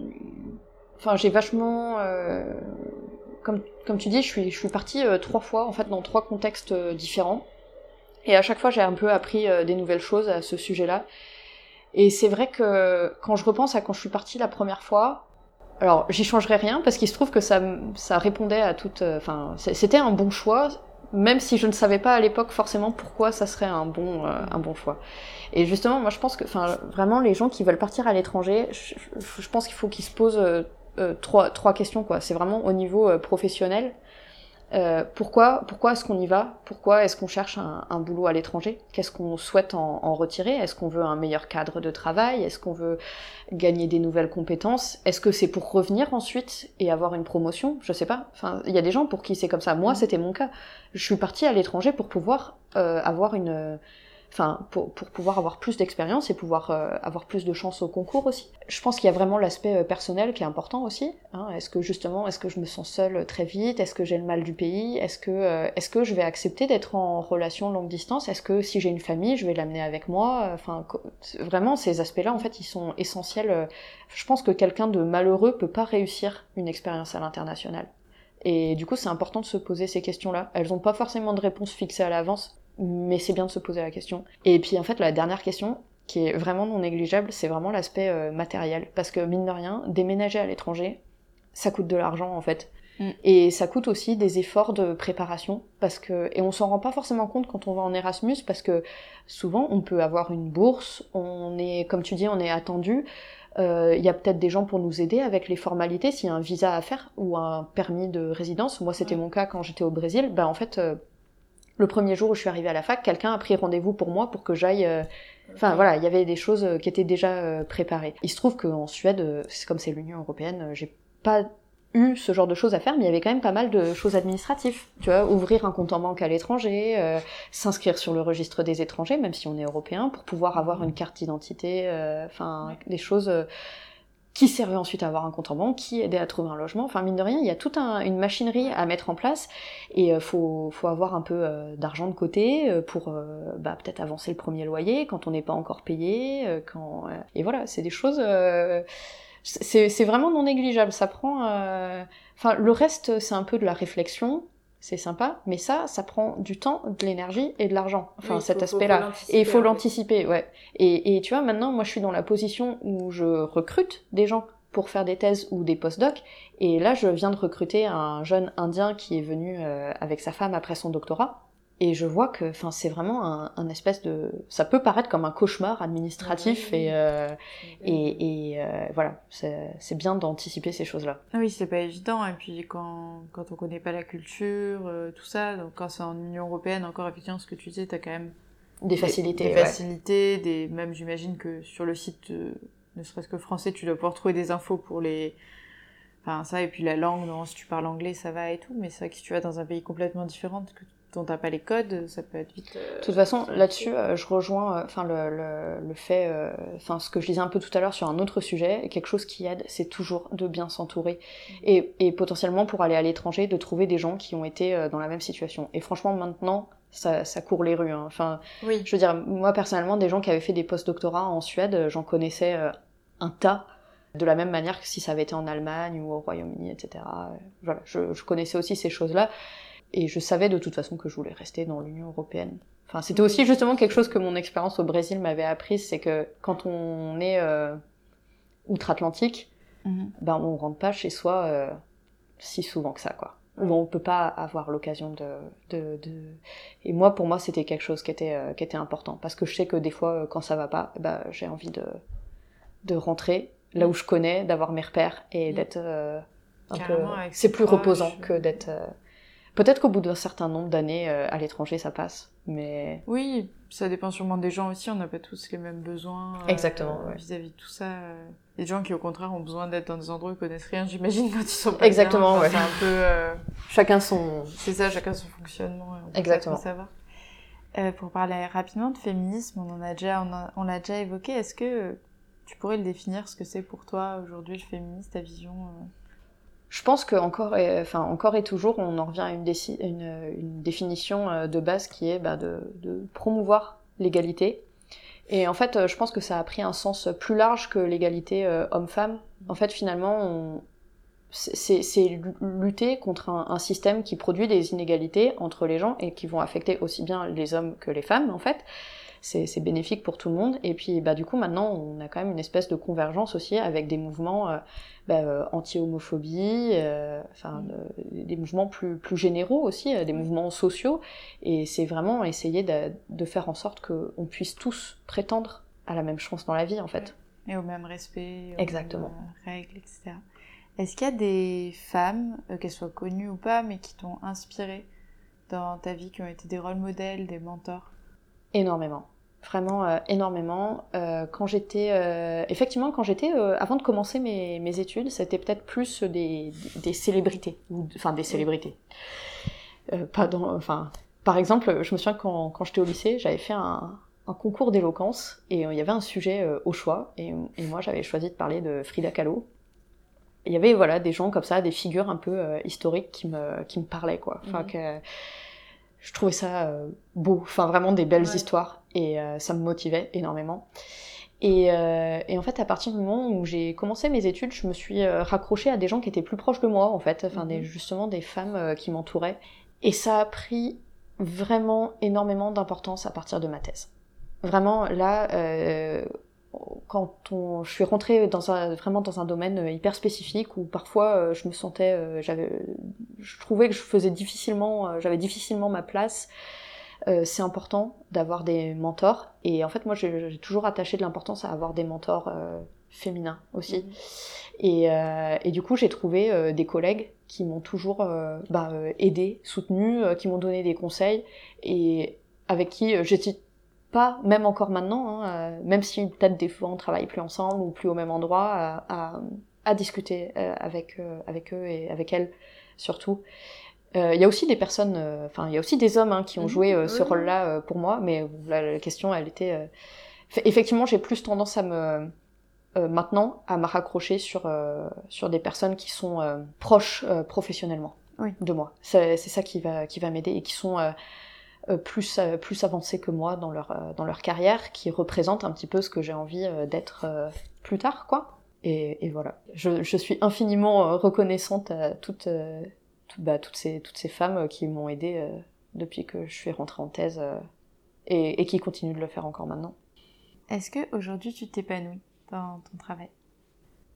enfin, j'ai vachement euh comme, tu dis, je suis, je partie euh, trois fois, en fait, dans trois contextes euh, différents. Et à chaque fois, j'ai un peu appris euh, des nouvelles choses à ce sujet-là. Et c'est vrai que quand je repense à quand je suis partie la première fois, alors j'y changerai rien parce qu'il se trouve que ça, répondait à toute. Enfin, c'était un bon choix, même si je ne savais pas à l'époque forcément pourquoi ça serait un bon, un bon choix. Et justement, moi je pense que, enfin, vraiment les gens qui veulent partir à l'étranger, je, pense qu'il faut qu'ils se posent trois, trois questions quoi. C'est vraiment au niveau euh, professionnel. euh, pourquoi, pourquoi est-ce qu'on y va? Pourquoi est-ce qu'on cherche un, boulot à l'étranger? Qu'est-ce qu'on souhaite en, retirer? Est-ce qu'on veut un meilleur cadre de travail? Est-ce qu'on veut gagner des nouvelles compétences? Est-ce que c'est pour revenir ensuite et avoir une promotion? Je sais pas. Enfin, il y a des gens pour qui c'est comme ça. Moi, c'était mon cas. Je suis partie à l'étranger pour pouvoir euh, avoir une enfin pour, pour, pouvoir avoir plus d'expérience et pouvoir euh, avoir plus de chances au concours aussi. Je pense qu'il y a vraiment l'aspect euh, personnel qui est important aussi. Hein. Est-ce que justement, est-ce que je me sens seule très vite? Est-ce que j'ai le mal du pays? Est-ce que euh, est-ce que je vais accepter d'être en relation longue distance? Est-ce que si j'ai une famille, je vais l'amener avec moi? Enfin, vraiment ces aspects-là, en fait, ils sont essentiels. Je pense que quelqu'un de malheureux peut pas réussir une expérience à l'international. Et du coup, c'est important de se poser ces questions-là. Elles n'ont pas forcément de réponse fixée à l'avance mais c'est bien de se poser la question. Et puis en fait, la dernière question, qui est vraiment non négligeable, c'est vraiment l'aspect euh, matériel. Parce que mine de rien, déménager à l'étranger, ça coûte de l'argent en fait. Mm. Et ça coûte aussi des efforts de préparation parce que et on s'en rend pas forcément compte quand on va en Erasmus parce que souvent on peut avoir une bourse, on est comme tu dis on est attendu, euh, il y a peut-être des gens pour nous aider avec les formalités s'il y a un visa à faire ou un permis de résidence. Moi c'était mon cas quand j'étais au Brésil. Ben en fait euh, le premier jour où je suis arrivée à la fac, quelqu'un a pris rendez-vous pour moi pour que j'aille. Euh, enfin voilà, il y avait des choses euh, qui étaient déjà euh, préparées. Il se trouve qu'en Suède, c'est comme c'est l'Union européenne, j'ai pas eu ce genre de choses à faire, mais il y avait quand même pas mal de choses administratives. Tu vois, ouvrir un compte en banque à l'étranger, s'inscrire sur le registre des étrangers, même si on est européen, pour pouvoir avoir une carte d'identité, enfin des choses qui servait ensuite à avoir un compte en banque, qui aidait à trouver un logement. Enfin, mine de rien, il y a toute une machinerie à mettre en place et euh, faut, faut avoir un peu euh, d'argent de côté euh, pour bah, peut-être avancer le premier loyer quand on n'est pas encore payé. quand Et voilà, c'est des choses... c'est vraiment non négligeable. Ça prend... Enfin, le reste, c'est un peu de la réflexion c'est sympa, mais ça, ça prend du temps, de l'énergie et de l'argent. Enfin, cet aspect-là. Et il faut l'anticiper, ouais. Et, et, tu vois, maintenant, moi, je suis dans la position où je recrute des gens pour faire des thèses ou des post-docs. Et là, je viens de recruter un jeune Indien qui est venu euh, avec sa femme après son doctorat. Et je vois que, enfin, c'est vraiment un, espèce de, ça peut paraître comme un cauchemar administratif et euh, et, et euh, voilà, c'est bien d'anticiper ces choses-là. Ah oui, c'est pas évident. Et puis quand quand on connaît pas la culture, euh, tout ça, donc quand c'est en Union européenne, encore effectivement, ce que tu disais, t'as quand même des facilités, des, facilités, des même j'imagine que sur le site, ne serait-ce que français, tu dois pouvoir trouver des infos pour les Enfin, ça, et puis la langue, non, si tu parles anglais, ça va et tout, mais c'est vrai que si tu vas dans un pays complètement différent, que dont t'as pas les codes, ça peut être vite. Euh, de toute façon, là-dessus, euh, je rejoins, euh, enfin le, le, le, fait, enfin ce que je disais un peu tout à l'heure sur un autre sujet, quelque chose qui aide, c'est toujours de bien s'entourer mm. et, et, potentiellement pour aller à l'étranger, de trouver des gens qui ont été dans la même situation. Et franchement, maintenant, ça, ça court les rues. Hein. Enfin, oui. je veux dire, moi personnellement, des gens qui avaient fait des post-doctorats en Suède, j'en connaissais un tas de la même manière que si ça avait été en Allemagne ou au Royaume-Uni, etc. Voilà, je, je, connaissais aussi ces choses-là et je savais de toute façon que je voulais rester dans l'Union européenne. Enfin, c'était aussi justement quelque chose que mon expérience au Brésil m'avait appris, c'est que quand on est euh, outre-Atlantique, mhm. ben on rentre pas chez soi euh, si souvent que ça, quoi. Ou on peut pas avoir l'occasion de, de, de, Et moi, pour moi, c'était quelque chose qui était euh, qui était important parce que je sais que des fois, euh, quand ça va pas, ben j'ai envie de de rentrer là où je connais, d'avoir mes repères et mhm. d'être euh, un peu. C'est plus reposant que d'être Peut-être qu'au bout d'un certain nombre d'années euh, à l'étranger, ça passe, mais... Oui, ça dépend sûrement des gens aussi, on n'a pas tous les mêmes besoins. Euh, Exactement, Vis-à-vis de tout ça. Euh. Des gens qui, au contraire, ont besoin d'être dans des endroits où ils connaissent rien, j'imagine, quand ils sont pas Exactement, ouais. C'est un peu... Chacun son... C'est ça, chacun son fonctionnement. Exactement. Savoir. Euh, pour parler rapidement de féminisme, on en a déjà, on, l'a déjà évoqué. Est-ce que tu pourrais le définir, ce que c'est pour toi aujourd'hui le féminisme, ta vision je pense que encore et, toujours, on en revient à une, définition euh, de base qui est bah, de, promouvoir l'égalité. Et en fait, je pense que ça a pris un sens plus large que l'égalité euh, homme-femme. En fait, finalement, c'est lutter contre un, un, système qui produit des inégalités entre les gens et qui vont affecter aussi bien les hommes que les femmes, en fait c'est bénéfique pour tout le monde. Et puis, bah, du coup, maintenant, on a quand même une espèce de convergence aussi avec des mouvements euh, bah, euh, anti-homophobie, euh, enfin, mm. des mouvements plus, plus généraux aussi, des mouvements sociaux. Et c'est vraiment essayer de, de, faire en sorte qu'on puisse tous prétendre à la même chance dans la vie, en fait. Et au même respect, aux Exactement. mêmes règles, etc. Est-ce qu'il y a des femmes, qu'elles soient connues ou pas, mais qui t'ont inspiré dans ta vie, qui ont été des rôles modèles, des mentors? Énormément vraiment euh, énormément. Euh, quand j'étais, euh, effectivement, quand j'étais, avant de commencer mes, mes études, c'était peut-être plus des, des, célébrités, ou, enfin des célébrités. pas dans, enfin, par exemple, je me souviens quand, quand j'étais au lycée, j'avais fait un, un concours d'éloquence et il y avait un sujet au choix et, et moi j'avais choisi de parler de Frida Kahlo. Il y avait voilà des gens comme ça, des figures un peu historiques qui me qui me parlaient quoi. Enfin mhm. que je trouvais ça beau, enfin vraiment des belles histoires et euh, ça me motivait énormément. Et, euh, et, en fait, à partir du moment où j'ai commencé mes études, je me suis euh, raccrochée à des gens qui étaient plus proches de moi, en fait, enfin, des, mhm. justement des femmes qui m'entouraient. Et ça a pris vraiment énormément d'importance à partir de ma thèse. Vraiment, là, euh, quand on, je suis rentrée dans un, vraiment dans un domaine hyper spécifique où parfois je me sentais, j'avais, je trouvais que je faisais difficilement, j'avais difficilement ma place euh, c'est important d'avoir des mentors. Et en fait, moi, j'ai toujours attaché de l'importance à avoir des mentors euh, féminins aussi. Et, euh, et, du coup, j'ai trouvé des collègues qui m'ont toujours bah, aidé, soutenu, qui m'ont donné des conseils et avec qui j'étais pas, même encore maintenant, hein, même si peut-être des fois on travaille plus ensemble ou plus au même endroit, à, à, à discuter avec, avec eux et avec elles surtout. Euh, il y a aussi des personnes, euh, enfin, il y a aussi des hommes hein, qui ont mhm. joué euh, ce rôle-là pour moi, mais la, question, elle était. Effectivement, j'ai plus tendance à me maintenant à me raccrocher sur sur des personnes qui sont proches professionnellement de moi. C'est ça qui va qui va m'aider et qui sont plus plus avancés que moi dans leur dans leur carrière, qui représentent un petit peu ce que j'ai envie d'être plus tard, quoi. Et, et voilà. Je, je, suis infiniment reconnaissante à toutes bah, toutes, ces, toutes ces femmes euh, qui m'ont aidée euh, depuis que je suis rentrée en thèse euh, et, et, qui continuent de le faire encore maintenant. Est-ce qu'aujourd'hui tu t'épanouis dans ton travail?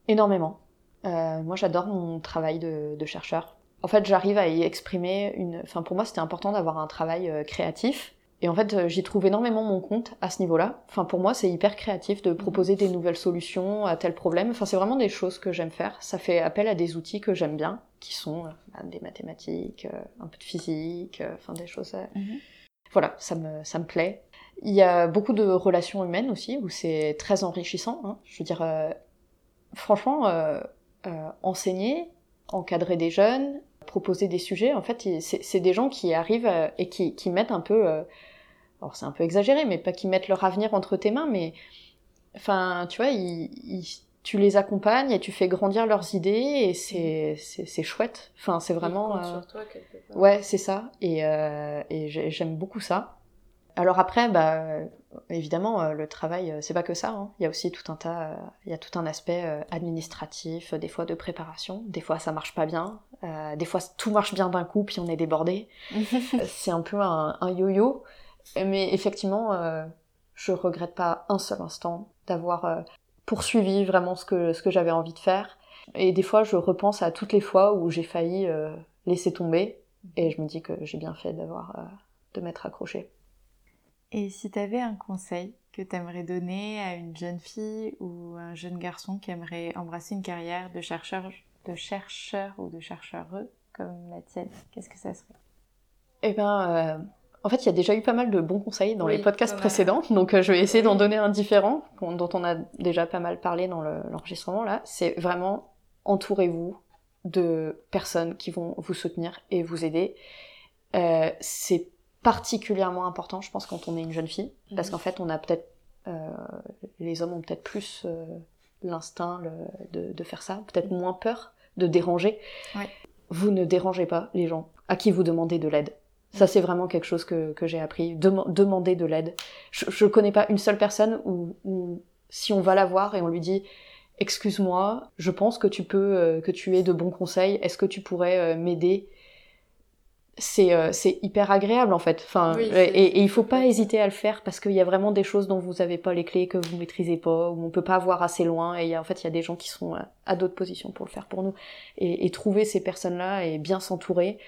Énormément. moi j'adore mon travail de, de chercheur. En fait j'arrive à y exprimer une... Enfin pour moi c'était important d'avoir un travail créatif et en fait, euh, j'y trouve énormément mon compte à ce niveau-là. Enfin, pour moi, c'est hyper créatif de proposer des nouvelles solutions à tel problème. Enfin, c'est vraiment des choses que j'aime faire. Ça fait appel à des outils que j'aime bien, qui sont euh, bah, des mathématiques, euh, un peu de physique, enfin des choses. Mhm. Voilà, ça me ça me plaît. Il y a beaucoup de relations humaines aussi où c'est très enrichissant. Hein. Je veux dire, franchement, enseigner, encadrer des jeunes, proposer des sujets, en fait, c'est des gens qui arrivent et qui, qui mettent un peu alors c'est un peu exagéré, mais pas qu'ils mettent leur avenir entre tes mains, mais enfin, tu vois, tu les accompagnes et tu fais grandir leurs idées et c'est c'est chouette. Enfin, c'est vraiment. Ils sur toi quelque part. Ouais, c'est ça. Et, euh, et j'aime beaucoup ça. Alors après, bah évidemment, euh, le travail, euh, c'est pas que ça. Hein. Il y a aussi tout un tas, il y a tout un aspect administratif, des fois de préparation. Des fois, ça marche pas bien. des fois, tout marche bien d'un coup, puis on est débordé. c'est un peu un yo-yo. Mais effectivement, euh, je regrette pas un seul instant d'avoir euh, poursuivi vraiment ce que, ce que j'avais envie de faire. Et des fois, je repense à toutes les fois où j'ai failli euh, laisser tomber, et je me dis que j'ai bien fait d'avoir euh, de m'être accrochée. Et si tu avais un conseil que tu aimerais donner à une jeune fille ou un jeune garçon qui aimerait embrasser une carrière de chercheur, de chercheur ou de chercheureux comme la tienne, qu'est-ce que ça serait? Eh ben, en fait, il y a déjà eu pas mal de bons conseils dans les podcasts précédents, donc euh, je vais essayer d'en donner un différent, dont on a déjà pas mal parlé dans l'enregistrement là. C'est vraiment entourez-vous de personnes qui vont vous soutenir et vous aider. Euh, c'est particulièrement important, je pense, quand on est une jeune fille, parce mhm. qu'en fait, on a peut-être, euh, les hommes ont peut-être plus euh, l'instinct de, de, faire ça, peut-être moins peur de déranger. Ouais. Vous ne dérangez pas les gens à qui vous demandez de l'aide. Ça, c'est vraiment quelque chose que, que j'ai appris. demander de l'aide. Je, je connais pas une seule personne où, où, si on va la voir et on lui dit excuse-moi, je pense que tu peux, euh, que tu aies de bons conseils. Est-ce que tu pourrais euh, m'aider? C'est euh, c'est hyper agréable en fait. Enfin, et, et, il faut pas hésiter à le faire parce qu'il y a vraiment des choses dont vous avez pas les clés, que vous maîtrisez pas, où on peut pas voir assez loin. Et en fait, il y a des gens qui sont à d'autres positions pour le faire pour nous. Et, et trouver ces personnes-là et bien s'entourer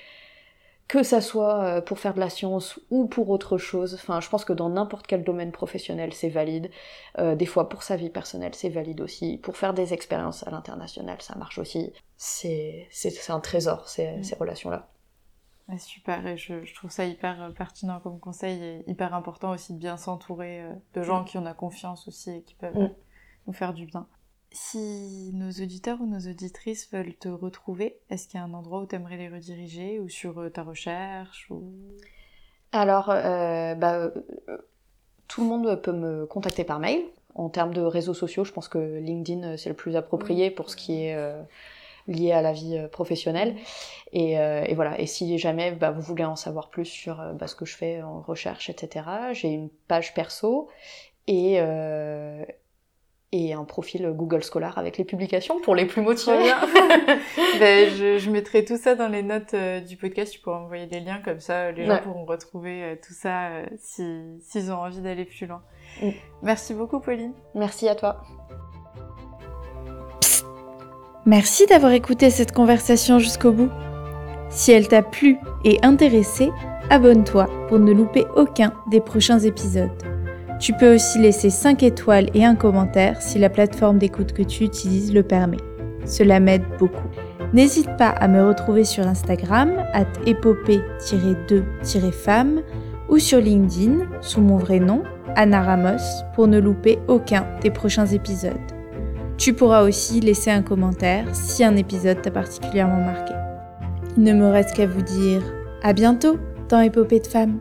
que ça soit euh, pour faire de la science ou pour autre chose. Enfin, je pense que dans n'importe quel domaine professionnel, c'est valide. Euh, des fois, pour sa vie personnelle, c'est valide aussi. Pour faire des expériences à l'international, ça marche aussi. C'est un trésor, ces, mm. ces relations-là. Super, et je, je, trouve ça hyper euh, pertinent comme conseil et hyper important aussi de bien s'entourer de gens mm. qui en a confiance aussi et qui peuvent mm. nous faire du bien. Si nos auditeurs ou nos auditrices veulent te retrouver, est-ce qu'il y a un endroit où tu aimerais les rediriger ou sur euh, ta recherche ou... Alors, euh, bah, euh, tout le monde peut me contacter par mail. En termes de réseaux sociaux, je pense que LinkedIn c'est le plus approprié pour ce qui est lié à la vie professionnelle. Et, voilà. Et si jamais bah, vous voulez en savoir plus sur bah, ce que je fais en recherche, etc., j'ai une page perso et, et un profil Google Scholar avec les publications pour les plus motivés. ben, je, je, mettrai tout ça dans les notes euh, du podcast, tu pourras envoyer des liens comme ça, les gens pourront retrouver euh, tout ça euh, s'ils ont envie d'aller plus loin. Mm. Merci beaucoup Pauline. Merci à toi. Merci d'avoir écouté cette conversation jusqu'au bout. Si elle t'a plu et intéressé, abonne-toi pour ne louper aucun des prochains épisodes. Tu peux aussi laisser 5 étoiles et un commentaire si la plateforme d'écoute que tu utilises le permet. Cela m'aide beaucoup. N'hésite pas à me retrouver sur Instagram, at épopée-2-femme, ou sur LinkedIn, sous mon vrai nom, Anna Ramos, pour ne louper aucun des prochains épisodes. Tu pourras aussi laisser un commentaire si un épisode t'a particulièrement marqué. Il ne me reste qu'à vous dire à bientôt dans Épopée de femmes.